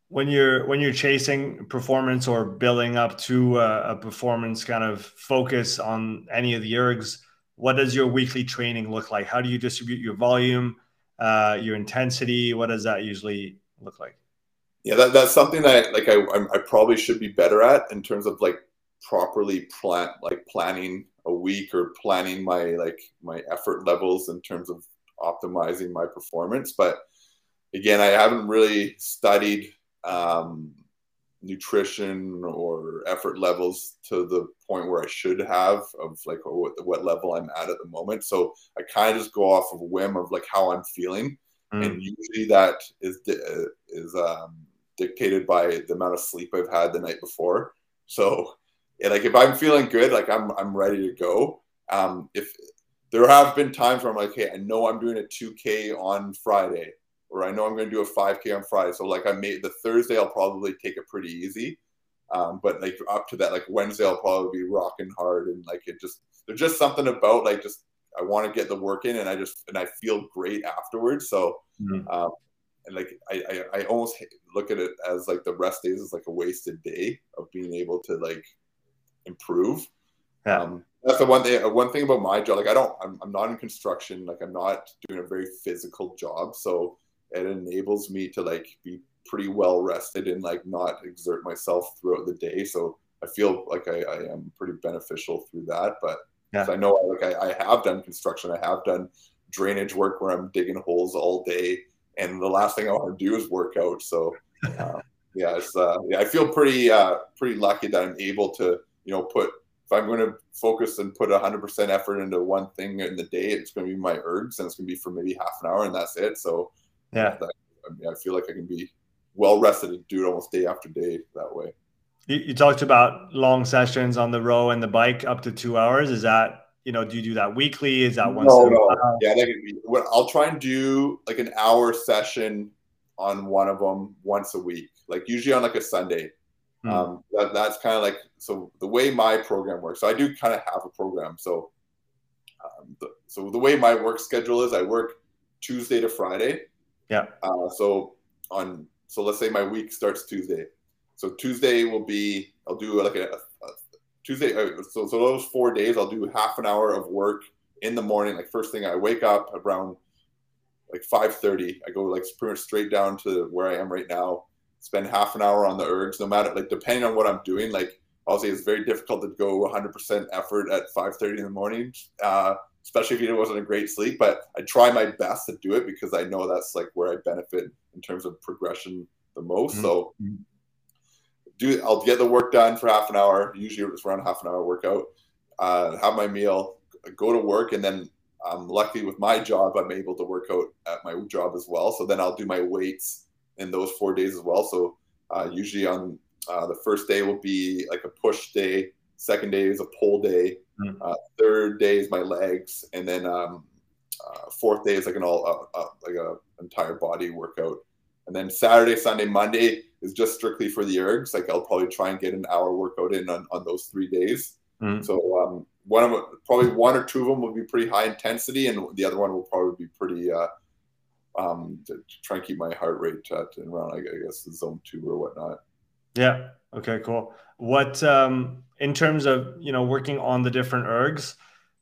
when you're when you're chasing performance or building up to a, a, performance kind of focus on any of the ergs what does your weekly training look like? How do you distribute your volume uh, your intensity? What does that usually look like? Yeah that, that's something that like I, I probably should be better at in terms of like properly plan like planning a week or planning my like my effort levels in terms of optimizing my performance. But again i haven't really studied um, nutrition or effort levels to the point where I should have of like what, what level I'm at at the moment. So I kind of just go off of a whim of like how I'm feeling, mm. and usually that is is um, dictated by the amount of sleep I've had the night before. So like if I'm feeling good, like I'm I'm ready to go. Um, if there have been times where I'm like, hey, I know I'm doing a 2K on Friday or I know I'm going to do a 5K on Friday. So like I made the Thursday, I'll probably take it pretty easy. Um, but like up to that, like Wednesday, I'll probably be rocking hard and like it just there's just something about like just I want to get the work in and I just and I feel great afterwards. So mm-hmm. um, and like I, I I almost look at it as like the rest days is like a wasted day of being able to like improve. Yeah. Um, that's the one thing. One thing about my job, like I don't, I'm, I'm not in construction. Like I'm not doing a very physical job. So it enables me to like be pretty well rested and like not exert myself throughout the day. So I feel like I, I am pretty beneficial through that. But yeah. I know like I, I have done construction, I have done drainage work where I'm digging holes all day, and the last thing I want to do is work out. So uh, yeah, it's uh, yeah, I feel pretty uh, pretty lucky that I'm able to you know put if I'm going to focus and put 100% effort into one thing in the day, it's going to be my ergs, and it's going to be for maybe half an hour, and that's it. So yeah, that, I, mean, I feel like I can be well rested and do it almost day after day that way. You, you talked about long sessions on the row and the bike up to two hours. Is that you know, do you do that weekly? Is that once? No, no. Yeah, like, I'll try and do like an hour session on one of them once a week, like usually on like a Sunday. Hmm. Um, that, that's kind of like so the way my program works. So I do kind of have a program. So, um, the, so the way my work schedule is, I work Tuesday to Friday, yeah. Uh, so on so let's say my week starts Tuesday. So Tuesday will be I'll do like a, a, Tuesday. Uh, so so those four days I'll do half an hour of work in the morning. Like first thing I wake up around like 5:30. I go like pretty much straight down to where I am right now. Spend half an hour on the ergs. No matter like depending on what I'm doing. Like obviously it's very difficult to go 100% effort at 5:30 in the morning. Uh, especially if it wasn't a great sleep. But I try my best to do it because I know that's like where I benefit in terms of progression the most. Mm-hmm. So do I'll get the work done for half an hour. Usually it's around half an hour workout. Uh, have my meal, go to work, and then I'm lucky with my job. I'm able to work out at my job as well. So then I'll do my weights in those four days as well. So uh, usually on uh, the first day will be like a push day. Second day is a pull day. Mm. Uh, third day is my legs, and then um, uh, fourth day is like an all uh, uh, like a entire body workout. And then Saturday, Sunday, Monday is just strictly for the ergs. Like I'll probably try and get an hour workout in on, on those three days. Mm. So um, one of probably one or two of them will be pretty high intensity, and the other one will probably be pretty uh, um, to, to, try and keep my heart rate at around, I guess, the zone two or whatnot. Yeah. Okay. Cool. What um, in terms of you know working on the different ergs?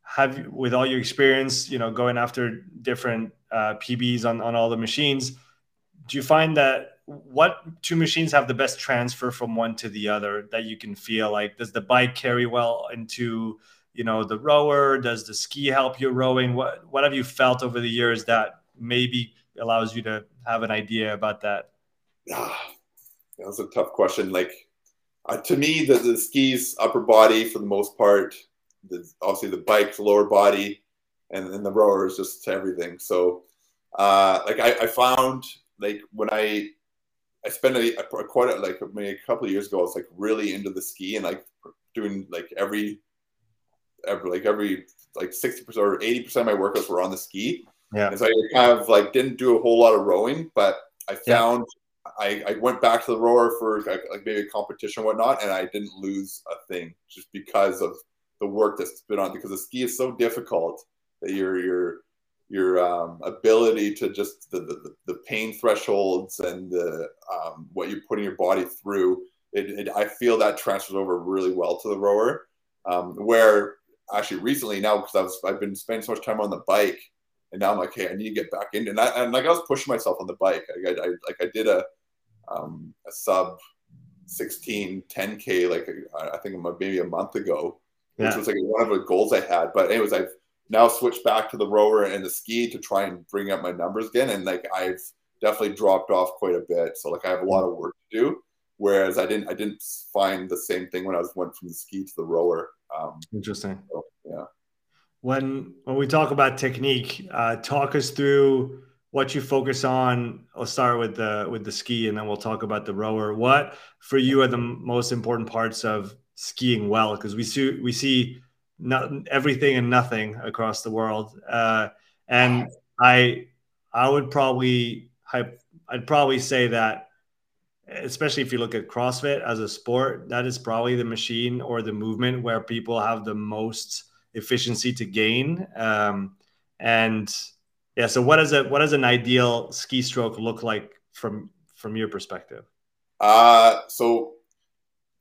Have you, with all your experience, you know, going after different uh, PBs on on all the machines, do you find that what two machines have the best transfer from one to the other that you can feel like? Does the bike carry well into you know the rower? Does the ski help you rowing? What what have you felt over the years that maybe allows you to have an idea about that? That's a tough question. Like uh, to me, the, the skis upper body for the most part, the, obviously the bike's lower body, and then the rower is just everything. So, uh, like I, I, found like when I I spent a, a quite a, like maybe a couple of years ago, I was like really into the ski and like doing like every every like every like sixty percent or eighty percent of my workouts were on the ski. Yeah. And so I kind of like didn't do a whole lot of rowing, but I found I, I went back to the rower for like, maybe a competition or whatnot, and I didn't lose a thing just because of the work that's been on. Because the ski is so difficult that you're you're your um, ability to just the, the, the pain thresholds and the um, what you're putting your body through. It, it, I feel that transfers over really well to the rower. Um, where actually recently now because I've been spending so much time on the bike, and now I'm like, hey, I need to get back into. And, I, and like I was pushing myself on the bike. I, I like I did a um, a sub 16 10k like I think maybe a month ago, yeah. which was like one of the goals I had. But anyways, I've now switched back to the rower and the ski to try and bring up my numbers again. And like I've definitely dropped off quite a bit. So like I have a lot of work to do. Whereas I didn't I didn't find the same thing when I was went from the ski to the rower. Um, Interesting. So, yeah. When when we talk about technique, uh, talk us through what you focus on. I'll start with the with the ski, and then we'll talk about the rower. What for you are the most important parts of skiing well? Because we see we see not everything and nothing across the world. Uh, and I I would probably I'd probably say that especially if you look at CrossFit as a sport, that is probably the machine or the movement where people have the most efficiency to gain. Um, and yeah, so what does it what does an ideal ski stroke look like from from your perspective? Uh so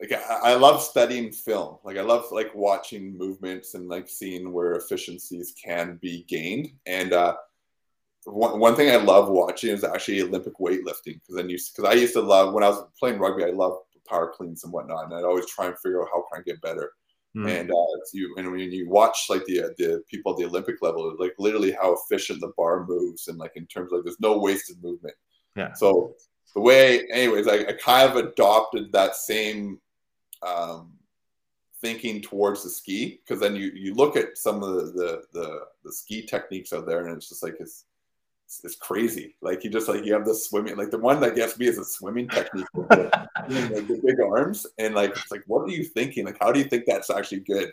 like I, I love studying film. Like I love like watching movements and like seeing where efficiencies can be gained. And uh, one, one thing I love watching is actually Olympic weightlifting because then you because I used to love when I was playing rugby, I loved power cleans and whatnot, and I'd always try and figure out how can I get better. Mm. And uh, you and when you watch like the the people at the Olympic level, like literally how efficient the bar moves, and like in terms of like there's no wasted movement. Yeah. So the way, anyways, I, I kind of adopted that same um, thinking towards the ski because then you you look at some of the, the, the the ski techniques out there and it's just like it's it's crazy. Like you just like you have the swimming, like the one that gets me is a swimming technique with the, like, the big arms, and like it's like what are you thinking? Like how do you think that's actually good?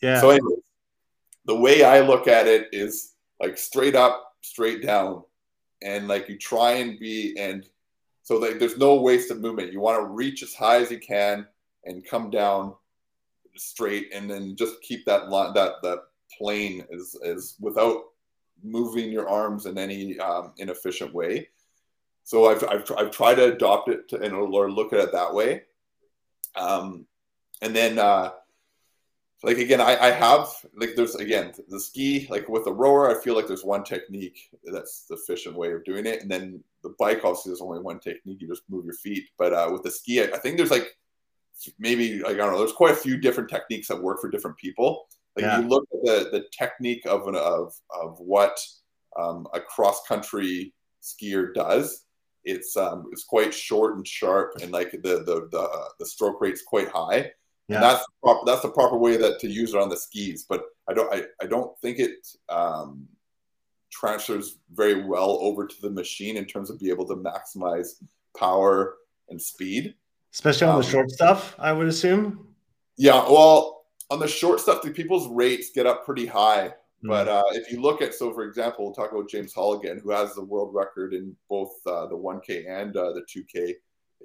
Yeah. So anyways, the way I look at it is like straight up, straight down, and like you try and be and so like there's no wasted movement. You want to reach as high as you can and come down straight and then just keep that line that that plane is is without moving your arms in any um, inefficient way so I've, I've, I've tried to adopt it to, and or look at it that way um, and then uh, like again I, I have like there's again the ski like with the rower i feel like there's one technique that's the efficient way of doing it and then the bike obviously there's only one technique you just move your feet but uh, with the ski I, I think there's like maybe like, I don't know. There's quite a few different techniques that work for different people. Like yeah. you look at the the technique of an of of what um, a cross country skier does. It's um, it's quite short and sharp, and like the the the, the stroke rate's quite high. Yeah. And that's the proper, that's the proper way that to use it on the skis. But I don't I, I don't think it um, transfers very well over to the machine in terms of be able to maximize power and speed especially on um, the short stuff. I would assume. Yeah, well, on the short stuff, the people's rates get up pretty high. Mm. But uh, if you look at, so for example, we'll talk about James Holligan, who has the world record in both uh, the 1K and uh, the 2K.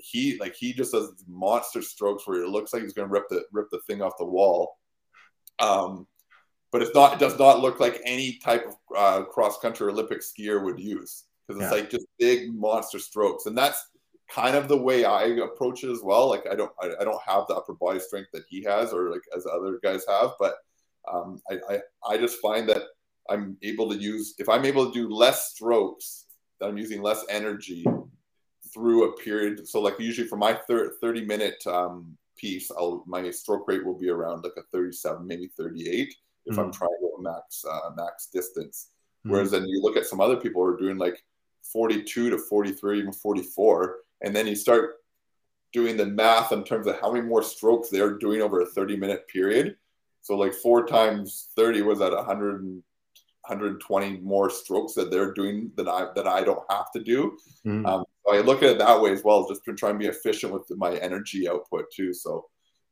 He like he just does monster strokes where it looks like he's going to rip the rip the thing off the wall. Um, but it's not. It does not look like any type of uh, cross country Olympic skier would use because it's yeah. like just big monster strokes, and that's kind of the way I approach it as well. Like I don't I, I, don't have the upper body strength that he has or like as other guys have, but um, I, I I just find that I'm able to use if I'm able to do less strokes, that I'm using less energy through a period. So like usually for my thir- 30 minute um, piece, I'll my stroke rate will be around like a 37, maybe 38 if mm-hmm. I'm trying to max uh, max distance. Mm-hmm. Whereas then you look at some other people who are doing like 42 to 43, even 44 and then you start doing the math in terms of how many more strokes they're doing over a 30 minute period. So like four times 30 was at 100, 120 more strokes that they're doing that I that I don't have to do. Mm. Um, so I look at it that way as well, just to try and be efficient with my energy output too. So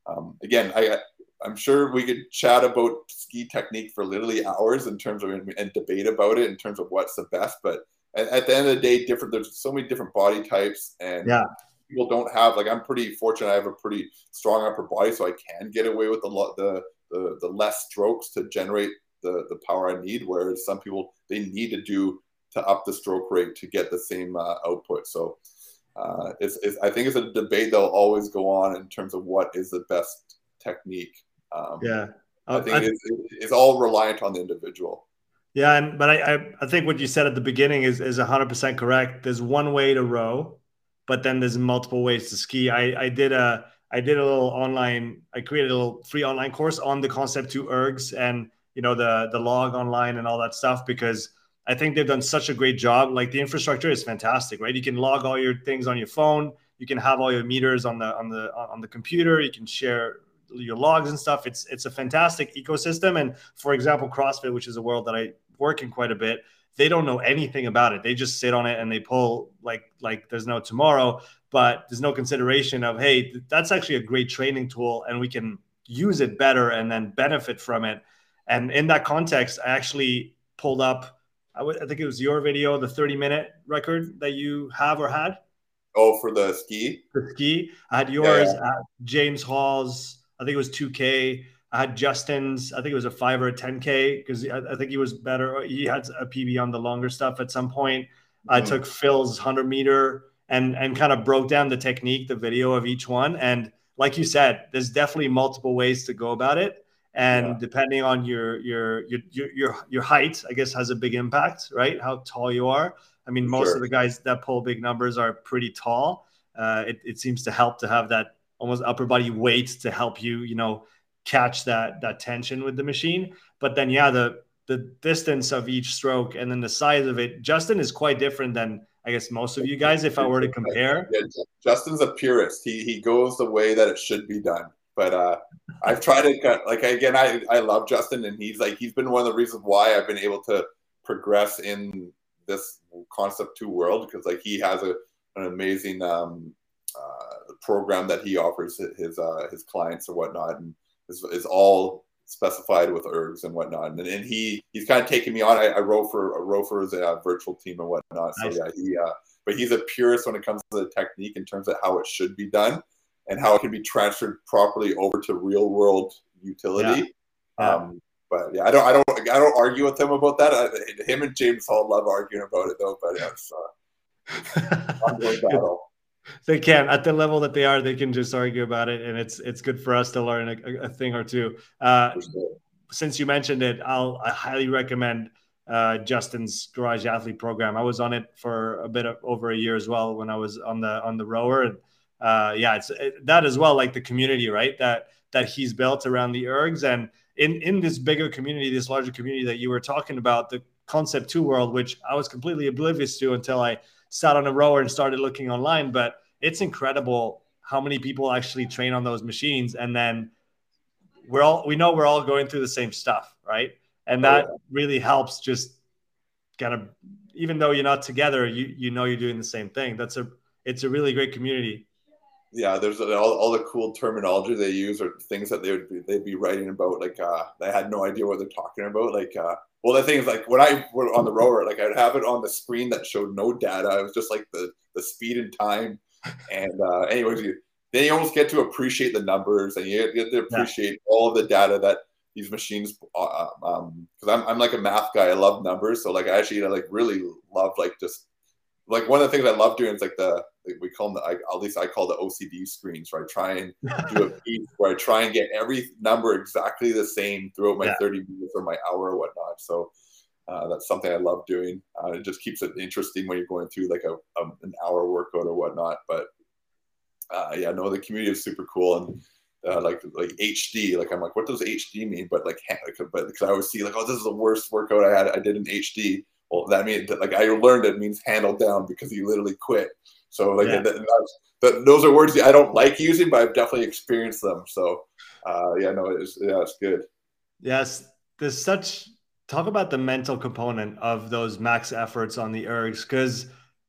um, again, I I'm sure we could chat about ski technique for literally hours in terms of and debate about it in terms of what's the best, but at, at the end of the day, different. There's so many different body types, and yeah. people don't have like I'm pretty fortunate. I have a pretty strong upper body, so I can get away with the the the, the less strokes to generate the the power I need. Whereas some people they need to do to up the stroke rate to get the same uh, output. So uh, it's, it's, I think it's a debate that'll always go on in terms of what is the best technique. Um, yeah, I think I, it's, it's all reliant on the individual. Yeah, and but I, I, I think what you said at the beginning is is hundred percent correct. There's one way to row, but then there's multiple ways to ski. I I did a I did a little online. I created a little free online course on the Concept2 ergs and you know the the log online and all that stuff because I think they've done such a great job. Like the infrastructure is fantastic, right? You can log all your things on your phone. You can have all your meters on the on the on the computer. You can share your logs and stuff. It's it's a fantastic ecosystem. And for example, CrossFit, which is a world that I work in quite a bit, they don't know anything about it. They just sit on it and they pull like like there's no tomorrow. But there's no consideration of hey, that's actually a great training tool, and we can use it better and then benefit from it. And in that context, I actually pulled up I, w- I think it was your video, the 30 minute record that you have or had. Oh, for the ski? The ski. I had yours, yeah, yeah. James Hall's, I think it was 2K. I had Justin's, I think it was a five or a 10K because I, I, think he was better. He had a PB on the longer stuff at some point. Mm-hmm. I took Phil's 100 meter and, and kind of broke down the technique, the video of each one. And like you said, there's definitely multiple ways to go about it and yeah. depending on your, your your your your height i guess has a big impact right how tall you are i mean most sure. of the guys that pull big numbers are pretty tall uh, it, it seems to help to have that almost upper body weight to help you you know catch that that tension with the machine. But then yeah the the distance of each stroke and then the size of it justin is quite different than i guess most of you guys if i were to compare. Yeah, justin's a purist. He he goes the way that it should be done. But uh, I've tried to like again. I I love Justin, and he's like he's been one of the reasons why I've been able to progress in this concept two world because like he has a an amazing um, uh, program that he offers his uh, his clients or whatnot, and is, is all specified with ergs and whatnot. And, and he he's kind of taken me on. I, I row for a row uh, virtual team and whatnot. So nice. yeah, he uh, but he's a purist when it comes to the technique in terms of how it should be done and how it can be transferred properly over to real world utility. Yeah. Um, but yeah, I don't, I don't, I don't argue with him about that. I, him and James Hall love arguing about it though. But yeah, it's uh, ongoing battle. They can at the level that they are, they can just argue about it, and it's it's good for us to learn a, a thing or two. Uh, sure. Since you mentioned it, I'll I highly recommend uh, Justin's Garage Athlete program. I was on it for a bit of, over a year as well when I was on the on the rower, and uh, yeah, it's it, that as well, like the community, right? That that he's built around the ergs, and in in this bigger community, this larger community that you were talking about, the concept two world, which I was completely oblivious to until I sat on a rower and started looking online. But it's incredible how many people actually train on those machines, and then we're all we know we're all going through the same stuff, right? And that oh, yeah. really helps. Just kind of, even though you're not together, you you know you're doing the same thing. That's a it's a really great community yeah, there's all, all the cool terminology they use or things that they would be, they'd be writing about. Like uh, I had no idea what they're talking about. Like, uh, well, the thing is, like when I were on the rower, like I'd have it on the screen that showed no data. It was just like the the speed and time. And uh, anyways, you, then you almost get to appreciate the numbers and you get to appreciate yeah. all of the data that these machines. Uh, um, because I'm I'm like a math guy. I love numbers, so like I actually like really love like just like one of the things I love doing is like the we call them the, I, at least I call the OCD screens where I try and do a piece where I try and get every number exactly the same throughout my yeah. 30 minutes or my hour or whatnot. So uh, that's something I love doing. Uh, it just keeps it interesting when you're going through like a, a an hour workout or whatnot. But uh, yeah, no, the community is super cool and. Uh, like like HD, like I'm like, what does HD mean? But like, but because I always see like, oh, this is the worst workout I had. I did in HD well, that means like I learned it means handled down because he literally quit. So like yeah. that, that, those are words I don't like using, but I've definitely experienced them. So uh, yeah, no, it's yeah, it's good. Yes, there's such talk about the mental component of those max efforts on the ergs because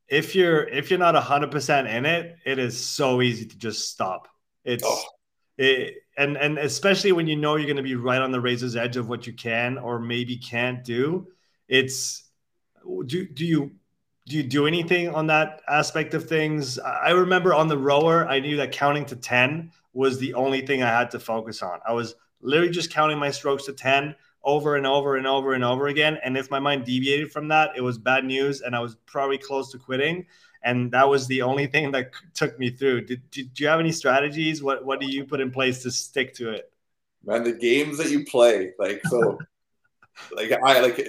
if you're if you're not 100% in it it is so easy to just stop it's oh. it, and and especially when you know you're going to be right on the razor's edge of what you can or maybe can't do it's do do you do you do anything on that aspect of things? I remember on the rower, I knew that counting to 10 was the only thing I had to focus on. I was literally just counting my strokes to 10, over and over and over and over again. And if my mind deviated from that, it was bad news, and I was probably close to quitting. And that was the only thing that took me through. Did, did you have any strategies? What What do you put in place to stick to it? Man, the games that you play, like so, like I like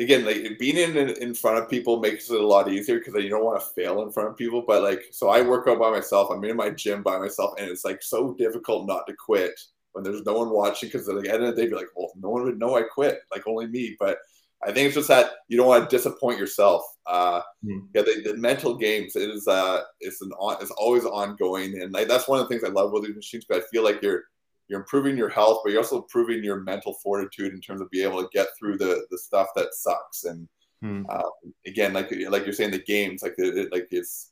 again, like being in in front of people makes it a lot easier because you don't want to fail in front of people. But like, so I work out by myself. I'm in my gym by myself, and it's like so difficult not to quit when there's no one watching because at the end of the day, be like, well, no one would know I quit, like only me. But I think it's just that you don't want to disappoint yourself. Uh, mm. Yeah, the, the, mental games it is uh, it's an on, it's always ongoing, and like, that's one of the things I love with these machines because I feel like you're you're improving your health, but you're also improving your mental fortitude in terms of being able to get through the the stuff that sucks. And hmm. uh, again, like like you're saying, the games like it, it, like it's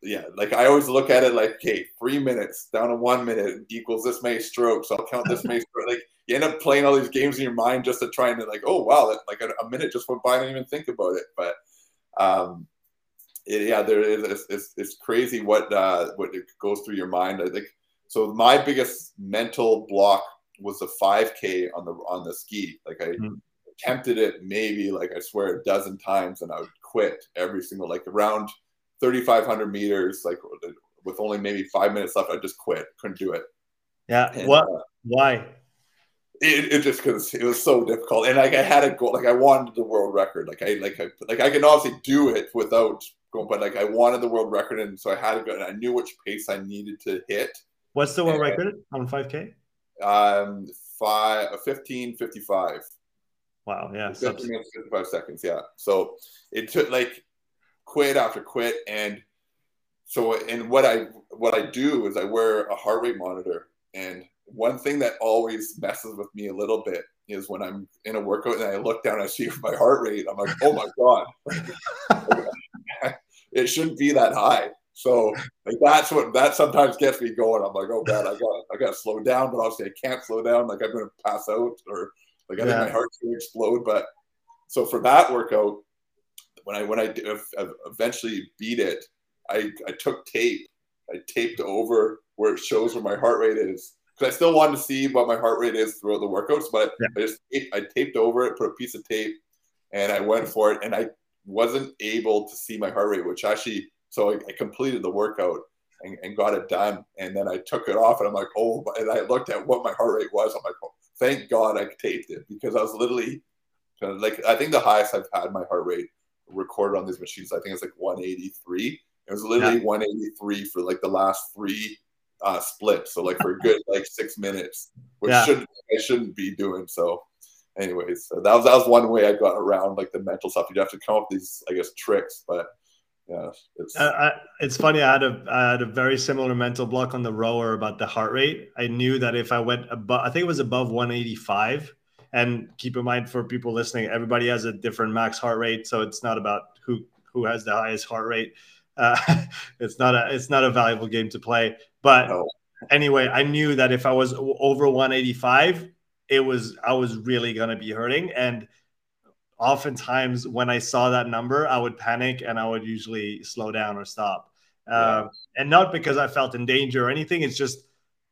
yeah, like I always look at it like, okay, three minutes down to one minute equals this many strokes. I'll count this many strokes. Like you end up playing all these games in your mind just to try and like, oh wow, that, like a, a, minute just went by. I didn't even think about it. But um, it, yeah, there is it's, it's, it's, crazy what uh, what goes through your mind. I think so my biggest mental block was the 5K on the on the ski. Like I mm. attempted it maybe like I swear a dozen times, and I would quit every single like around 3,500 meters, like with only maybe five minutes left. I just quit, couldn't do it. Yeah. And, what? Uh, Why? It, it just because it was so difficult, and like I had a goal, like I wanted the world record. Like I like I like I can obviously do it without going, but like I wanted the world record, and so I had to go. And I knew which pace I needed to hit What's the world record on 5K? Um, five, 15, 55. Wow. Yeah. 15 minutes, 55 seconds. Yeah. So it took like quit after quit. And so, and what I, what I do is I wear a heart rate monitor. And one thing that always messes with me a little bit is when I'm in a workout and I look down, I see my heart rate. I'm like, oh my God. it shouldn't be that high. So like that's what that sometimes gets me going. I'm like, oh god, I got I got to slow down, but obviously I can't slow down. Like I'm going to pass out or like I yeah. think my heart's going to explode. But so for that workout, when I when I eventually beat it, I I took tape. I taped over where it shows where my heart rate is because I still wanted to see what my heart rate is throughout the workouts. But yeah. I just taped, I taped over it, put a piece of tape, and I went for it, and I wasn't able to see my heart rate, which actually so I, I completed the workout and, and, got it done. And then I took it off and I'm like, oh, and I looked at what my heart rate was. I'm like, oh, thank God I taped it because I was literally kind of like, I think the highest I've had my heart rate recorded on these machines, I think it's like 183. It was literally yeah. 183 for like the last three uh, splits. So like for a good like six minutes, which yeah. should I shouldn't be doing. So anyways, so that was that was one way I got around like the mental stuff. You'd have to come up with these, I guess, tricks, but yeah, it's uh, I, it's funny. I had a I had a very similar mental block on the rower about the heart rate. I knew that if I went above, I think it was above 185. And keep in mind for people listening, everybody has a different max heart rate, so it's not about who who has the highest heart rate. Uh, it's not a it's not a valuable game to play. But no. anyway, I knew that if I was over 185, it was I was really gonna be hurting and oftentimes when I saw that number, I would panic and I would usually slow down or stop. Yeah. Uh, and not because I felt in danger or anything. It's just,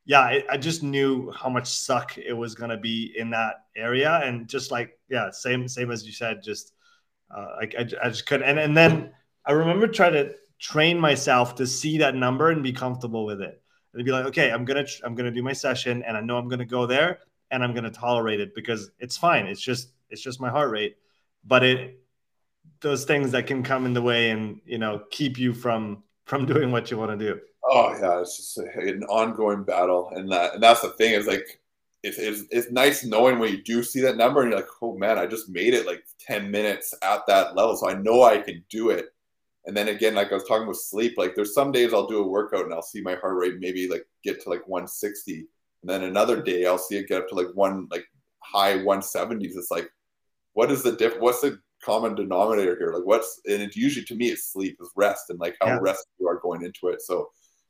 yeah, I, I just knew how much suck it was going to be in that area. And just like, yeah, same, same as you said, just, uh, I, I, I just couldn't. And, and then I remember trying to train myself to see that number and be comfortable with it. And be like, okay, I'm going to, I'm going to do my session and I know I'm going to go there and I'm going to tolerate it because it's fine. It's just, it's just my heart rate but it those things that can come in the way and you know keep you from from doing what you want to do. Oh yeah it's just an ongoing battle and that and that's the thing is like it's, it's, it's nice knowing when you do see that number and you're like oh man i just made it like 10 minutes at that level so i know i can do it. And then again like i was talking with sleep like there's some days i'll do a workout and i'll see my heart rate maybe like get to like 160 and then another day i'll see it get up to like one like high 170s it's like what is the diff? What's the common denominator here? Like, what's and it usually to me it's sleep, is rest, and like how yeah. rested you are going into it. So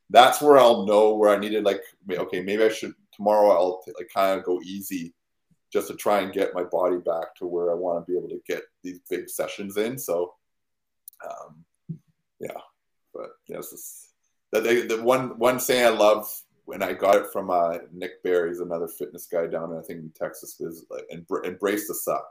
that's where I'll know where I needed like okay, maybe I should tomorrow I'll like kind of go easy just to try and get my body back to where I want to be able to get these big sessions in. So, um, yeah, but yes, the, the one one saying I love when I got it from uh, Nick Bare's another fitness guy down in I think in Texas is like embrace the suck.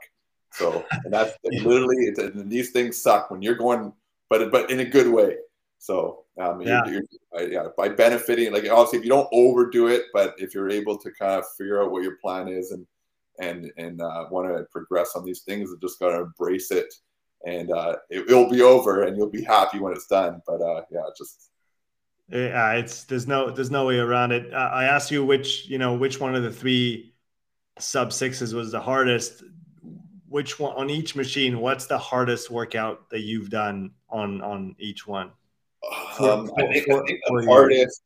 So and that's and literally and these things suck when you're going, but but in a good way. So um, yeah. You're, you're, yeah, by benefiting, like obviously if you don't overdo it, but if you're able to kind of figure out what your plan is and and and uh, want to progress on these things, you just got to embrace it, and uh, it, will be over, and you'll be happy when it's done. But uh, yeah, just yeah, it's there's no there's no way around it. I asked you which you know which one of the three sub sixes was the hardest. Which one on each machine? What's the hardest workout that you've done on on each one? Um, I think, I think the hardest.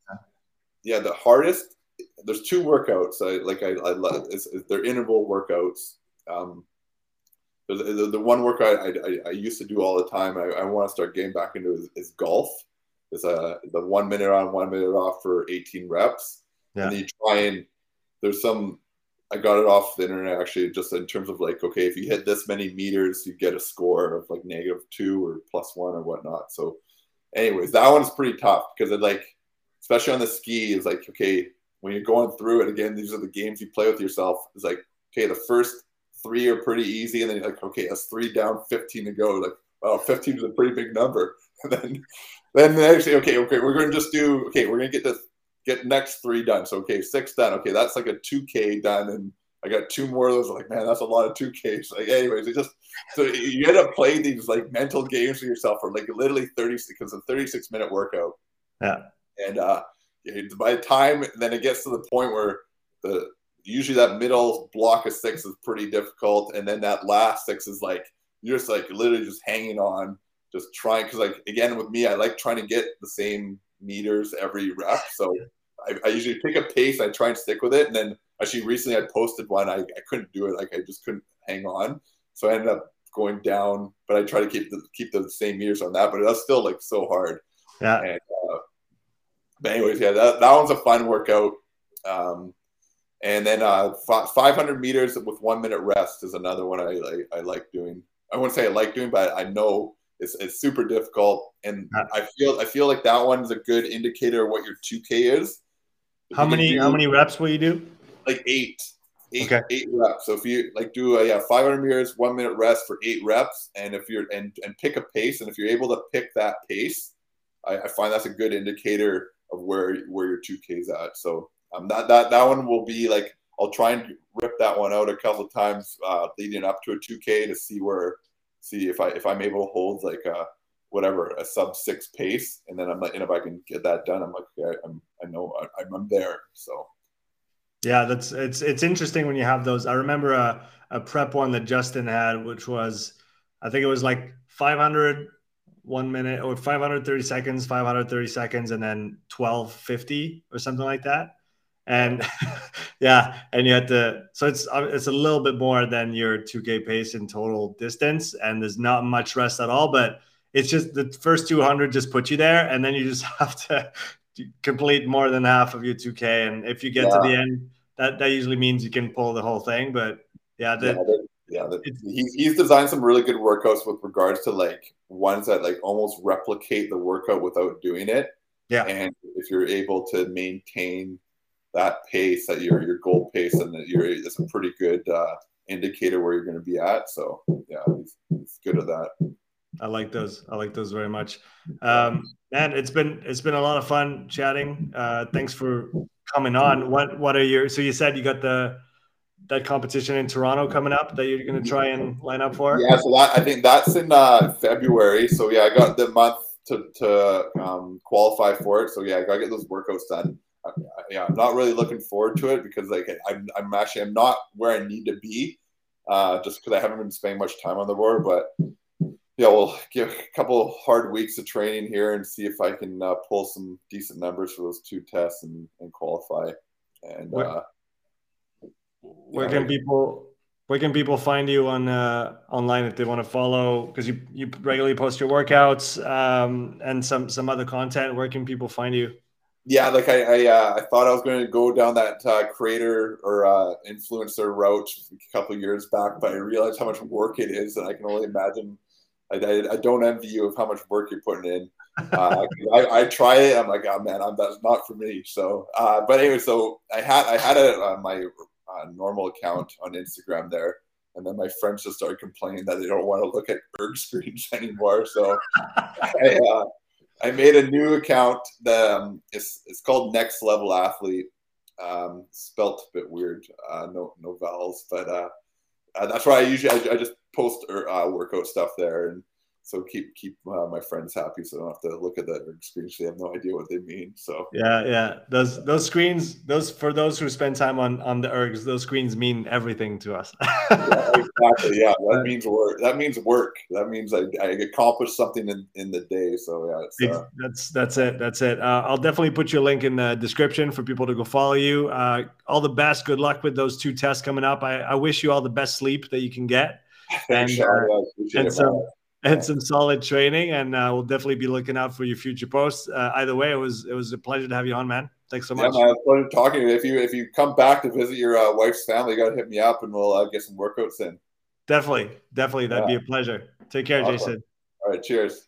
Yeah, the hardest. There's two workouts. I like. I, I love. It's, it's, they're interval workouts. Um, the, the, the one workout I, I, I, used to do all the time. I, I want to start getting back into is, is golf. It's a the one minute on, one minute off for 18 reps. Yeah. And you try and there's some I got it off the internet actually, just in terms of like, okay, if you hit this many meters, you get a score of like negative two or plus one or whatnot. So anyways, that one's pretty tough because it like, especially on the ski, is like okay when you're going through it again. These are the games you play with yourself. It's like okay, the first three are pretty easy, and then you're like okay, that's three down, fifteen to go. Like oh, 15 is a pretty big number. And then then actually okay, okay, we're gonna just do okay, we're gonna get this get next three done. So okay, six done. Okay, that's like a two K done and I got two more of those. Like, man, that's a lot of two Ks. Like, anyways, it just so you end up playing these like mental games with yourself for like literally thirty because a thirty six minute workout. Yeah. And uh, by the time then it gets to the point where the usually that middle block of six is pretty difficult, and then that last six is like you're just like literally just hanging on, just trying because like again with me, I like trying to get the same meters every rep. So I, I usually pick a pace, I try and stick with it, and then Actually, recently I posted one. I, I couldn't do it. Like I just couldn't hang on. So I ended up going down, but I try to keep the keep the same meters on that. But that's still like so hard. Yeah. And, uh, but anyways, yeah, that, that one's a fun workout. Um, and then uh, 500 meters with one minute rest is another one I, I, I like doing. I wouldn't say I like doing, but I know it's, it's super difficult, and I feel I feel like that one's a good indicator of what your 2K is. How many how many reps will you do? like eight, eight, okay. eight reps. So if you like do a yeah 500 meters, one minute rest for eight reps, and if you're and and pick a pace, and if you're able to pick that pace, I, I find that's a good indicator of where where your 2K is at. So um, that that that one will be like I'll try and rip that one out a couple of times uh, leading up to a 2K to see where see if I if I'm able to hold like a whatever a sub six pace, and then I'm like, and if I can get that done, I'm like, okay, I'm I know I, I'm there. So yeah, that's it's it's interesting when you have those. I remember a, a prep one that Justin had, which was I think it was like 500 one minute or 530 seconds, 530 seconds, and then 1250 or something like that. And yeah, and you had to so it's uh, it's a little bit more than your 2K pace in total distance, and there's not much rest at all, but it's just the first 200 just put you there, and then you just have to complete more than half of your 2K. And if you get yeah. to the end, that that usually means you can pull the whole thing. But yeah, the, yeah, the, yeah he's he's designed some really good workouts with regards to like ones that like almost replicate the workout without doing it. Yeah, and if you're able to maintain that pace that your your goal pace, and that you're it's a pretty good uh, indicator where you're going to be at. So yeah, he's, he's good at that. I like those. I like those very much. Um, man, it's been it's been a lot of fun chatting. Uh, thanks for coming on. What what are your? So you said you got the that competition in Toronto coming up that you're going to try and line up for. Yeah, so that I think that's in uh, February. So yeah, I got the month to to um, qualify for it. So yeah, I got to get those workouts done. I, yeah, I'm not really looking forward to it because like I'm I'm actually I'm not where I need to be, uh, just because I haven't been spending much time on the board, but yeah, we'll give a couple hard weeks of training here and see if I can uh, pull some decent numbers for those two tests and, and qualify. And where, uh, where can people where can people find you on uh, online if they want to follow? Because you you regularly post your workouts um, and some some other content. Where can people find you? Yeah, like I I, uh, I thought I was going to go down that uh, creator or uh, influencer route a couple years back, but I realized how much work it is, and I can only imagine I, I, I, don't envy you of how much work you're putting in. Uh, I, I, try it. I'm like, oh man, I'm, that's not for me. So, uh, but anyway, so I had I had a, uh, my uh, normal account on Instagram there, and then my friends just started complaining that they don't want to look at erg screens anymore. So I, uh, I made a new account that um, it's, it's called Next Level Athlete. Um, spelt a bit weird, uh, no no vowels, but uh, uh, that's why I usually I, I just post er, uh, workout stuff there, and so keep keep uh, my friends happy so I don't have to look at that screens. They have no idea what they mean. So yeah, yeah. Those those screens, those for those who spend time on on the ergs, those screens mean everything to us. yeah, exactly. Yeah, that means work. That means work. That means I, I accomplished something in, in the day. So yeah, uh, that's that's it. That's it. Uh, I'll definitely put your link in the description for people to go follow you. Uh, all the best. Good luck with those two tests coming up. I, I wish you all the best sleep that you can get. And, uh, and so and some solid training. And uh, we'll definitely be looking out for your future posts. Uh, either way, it was it was a pleasure to have you on, man. Thanks so much. Yeah, man, pleasure talking. If you if you come back to visit your uh, wife's family, you got to hit me up, and we'll uh, get some workouts in. Definitely, definitely, that'd yeah. be a pleasure. Take care, awesome. Jason. All right, cheers.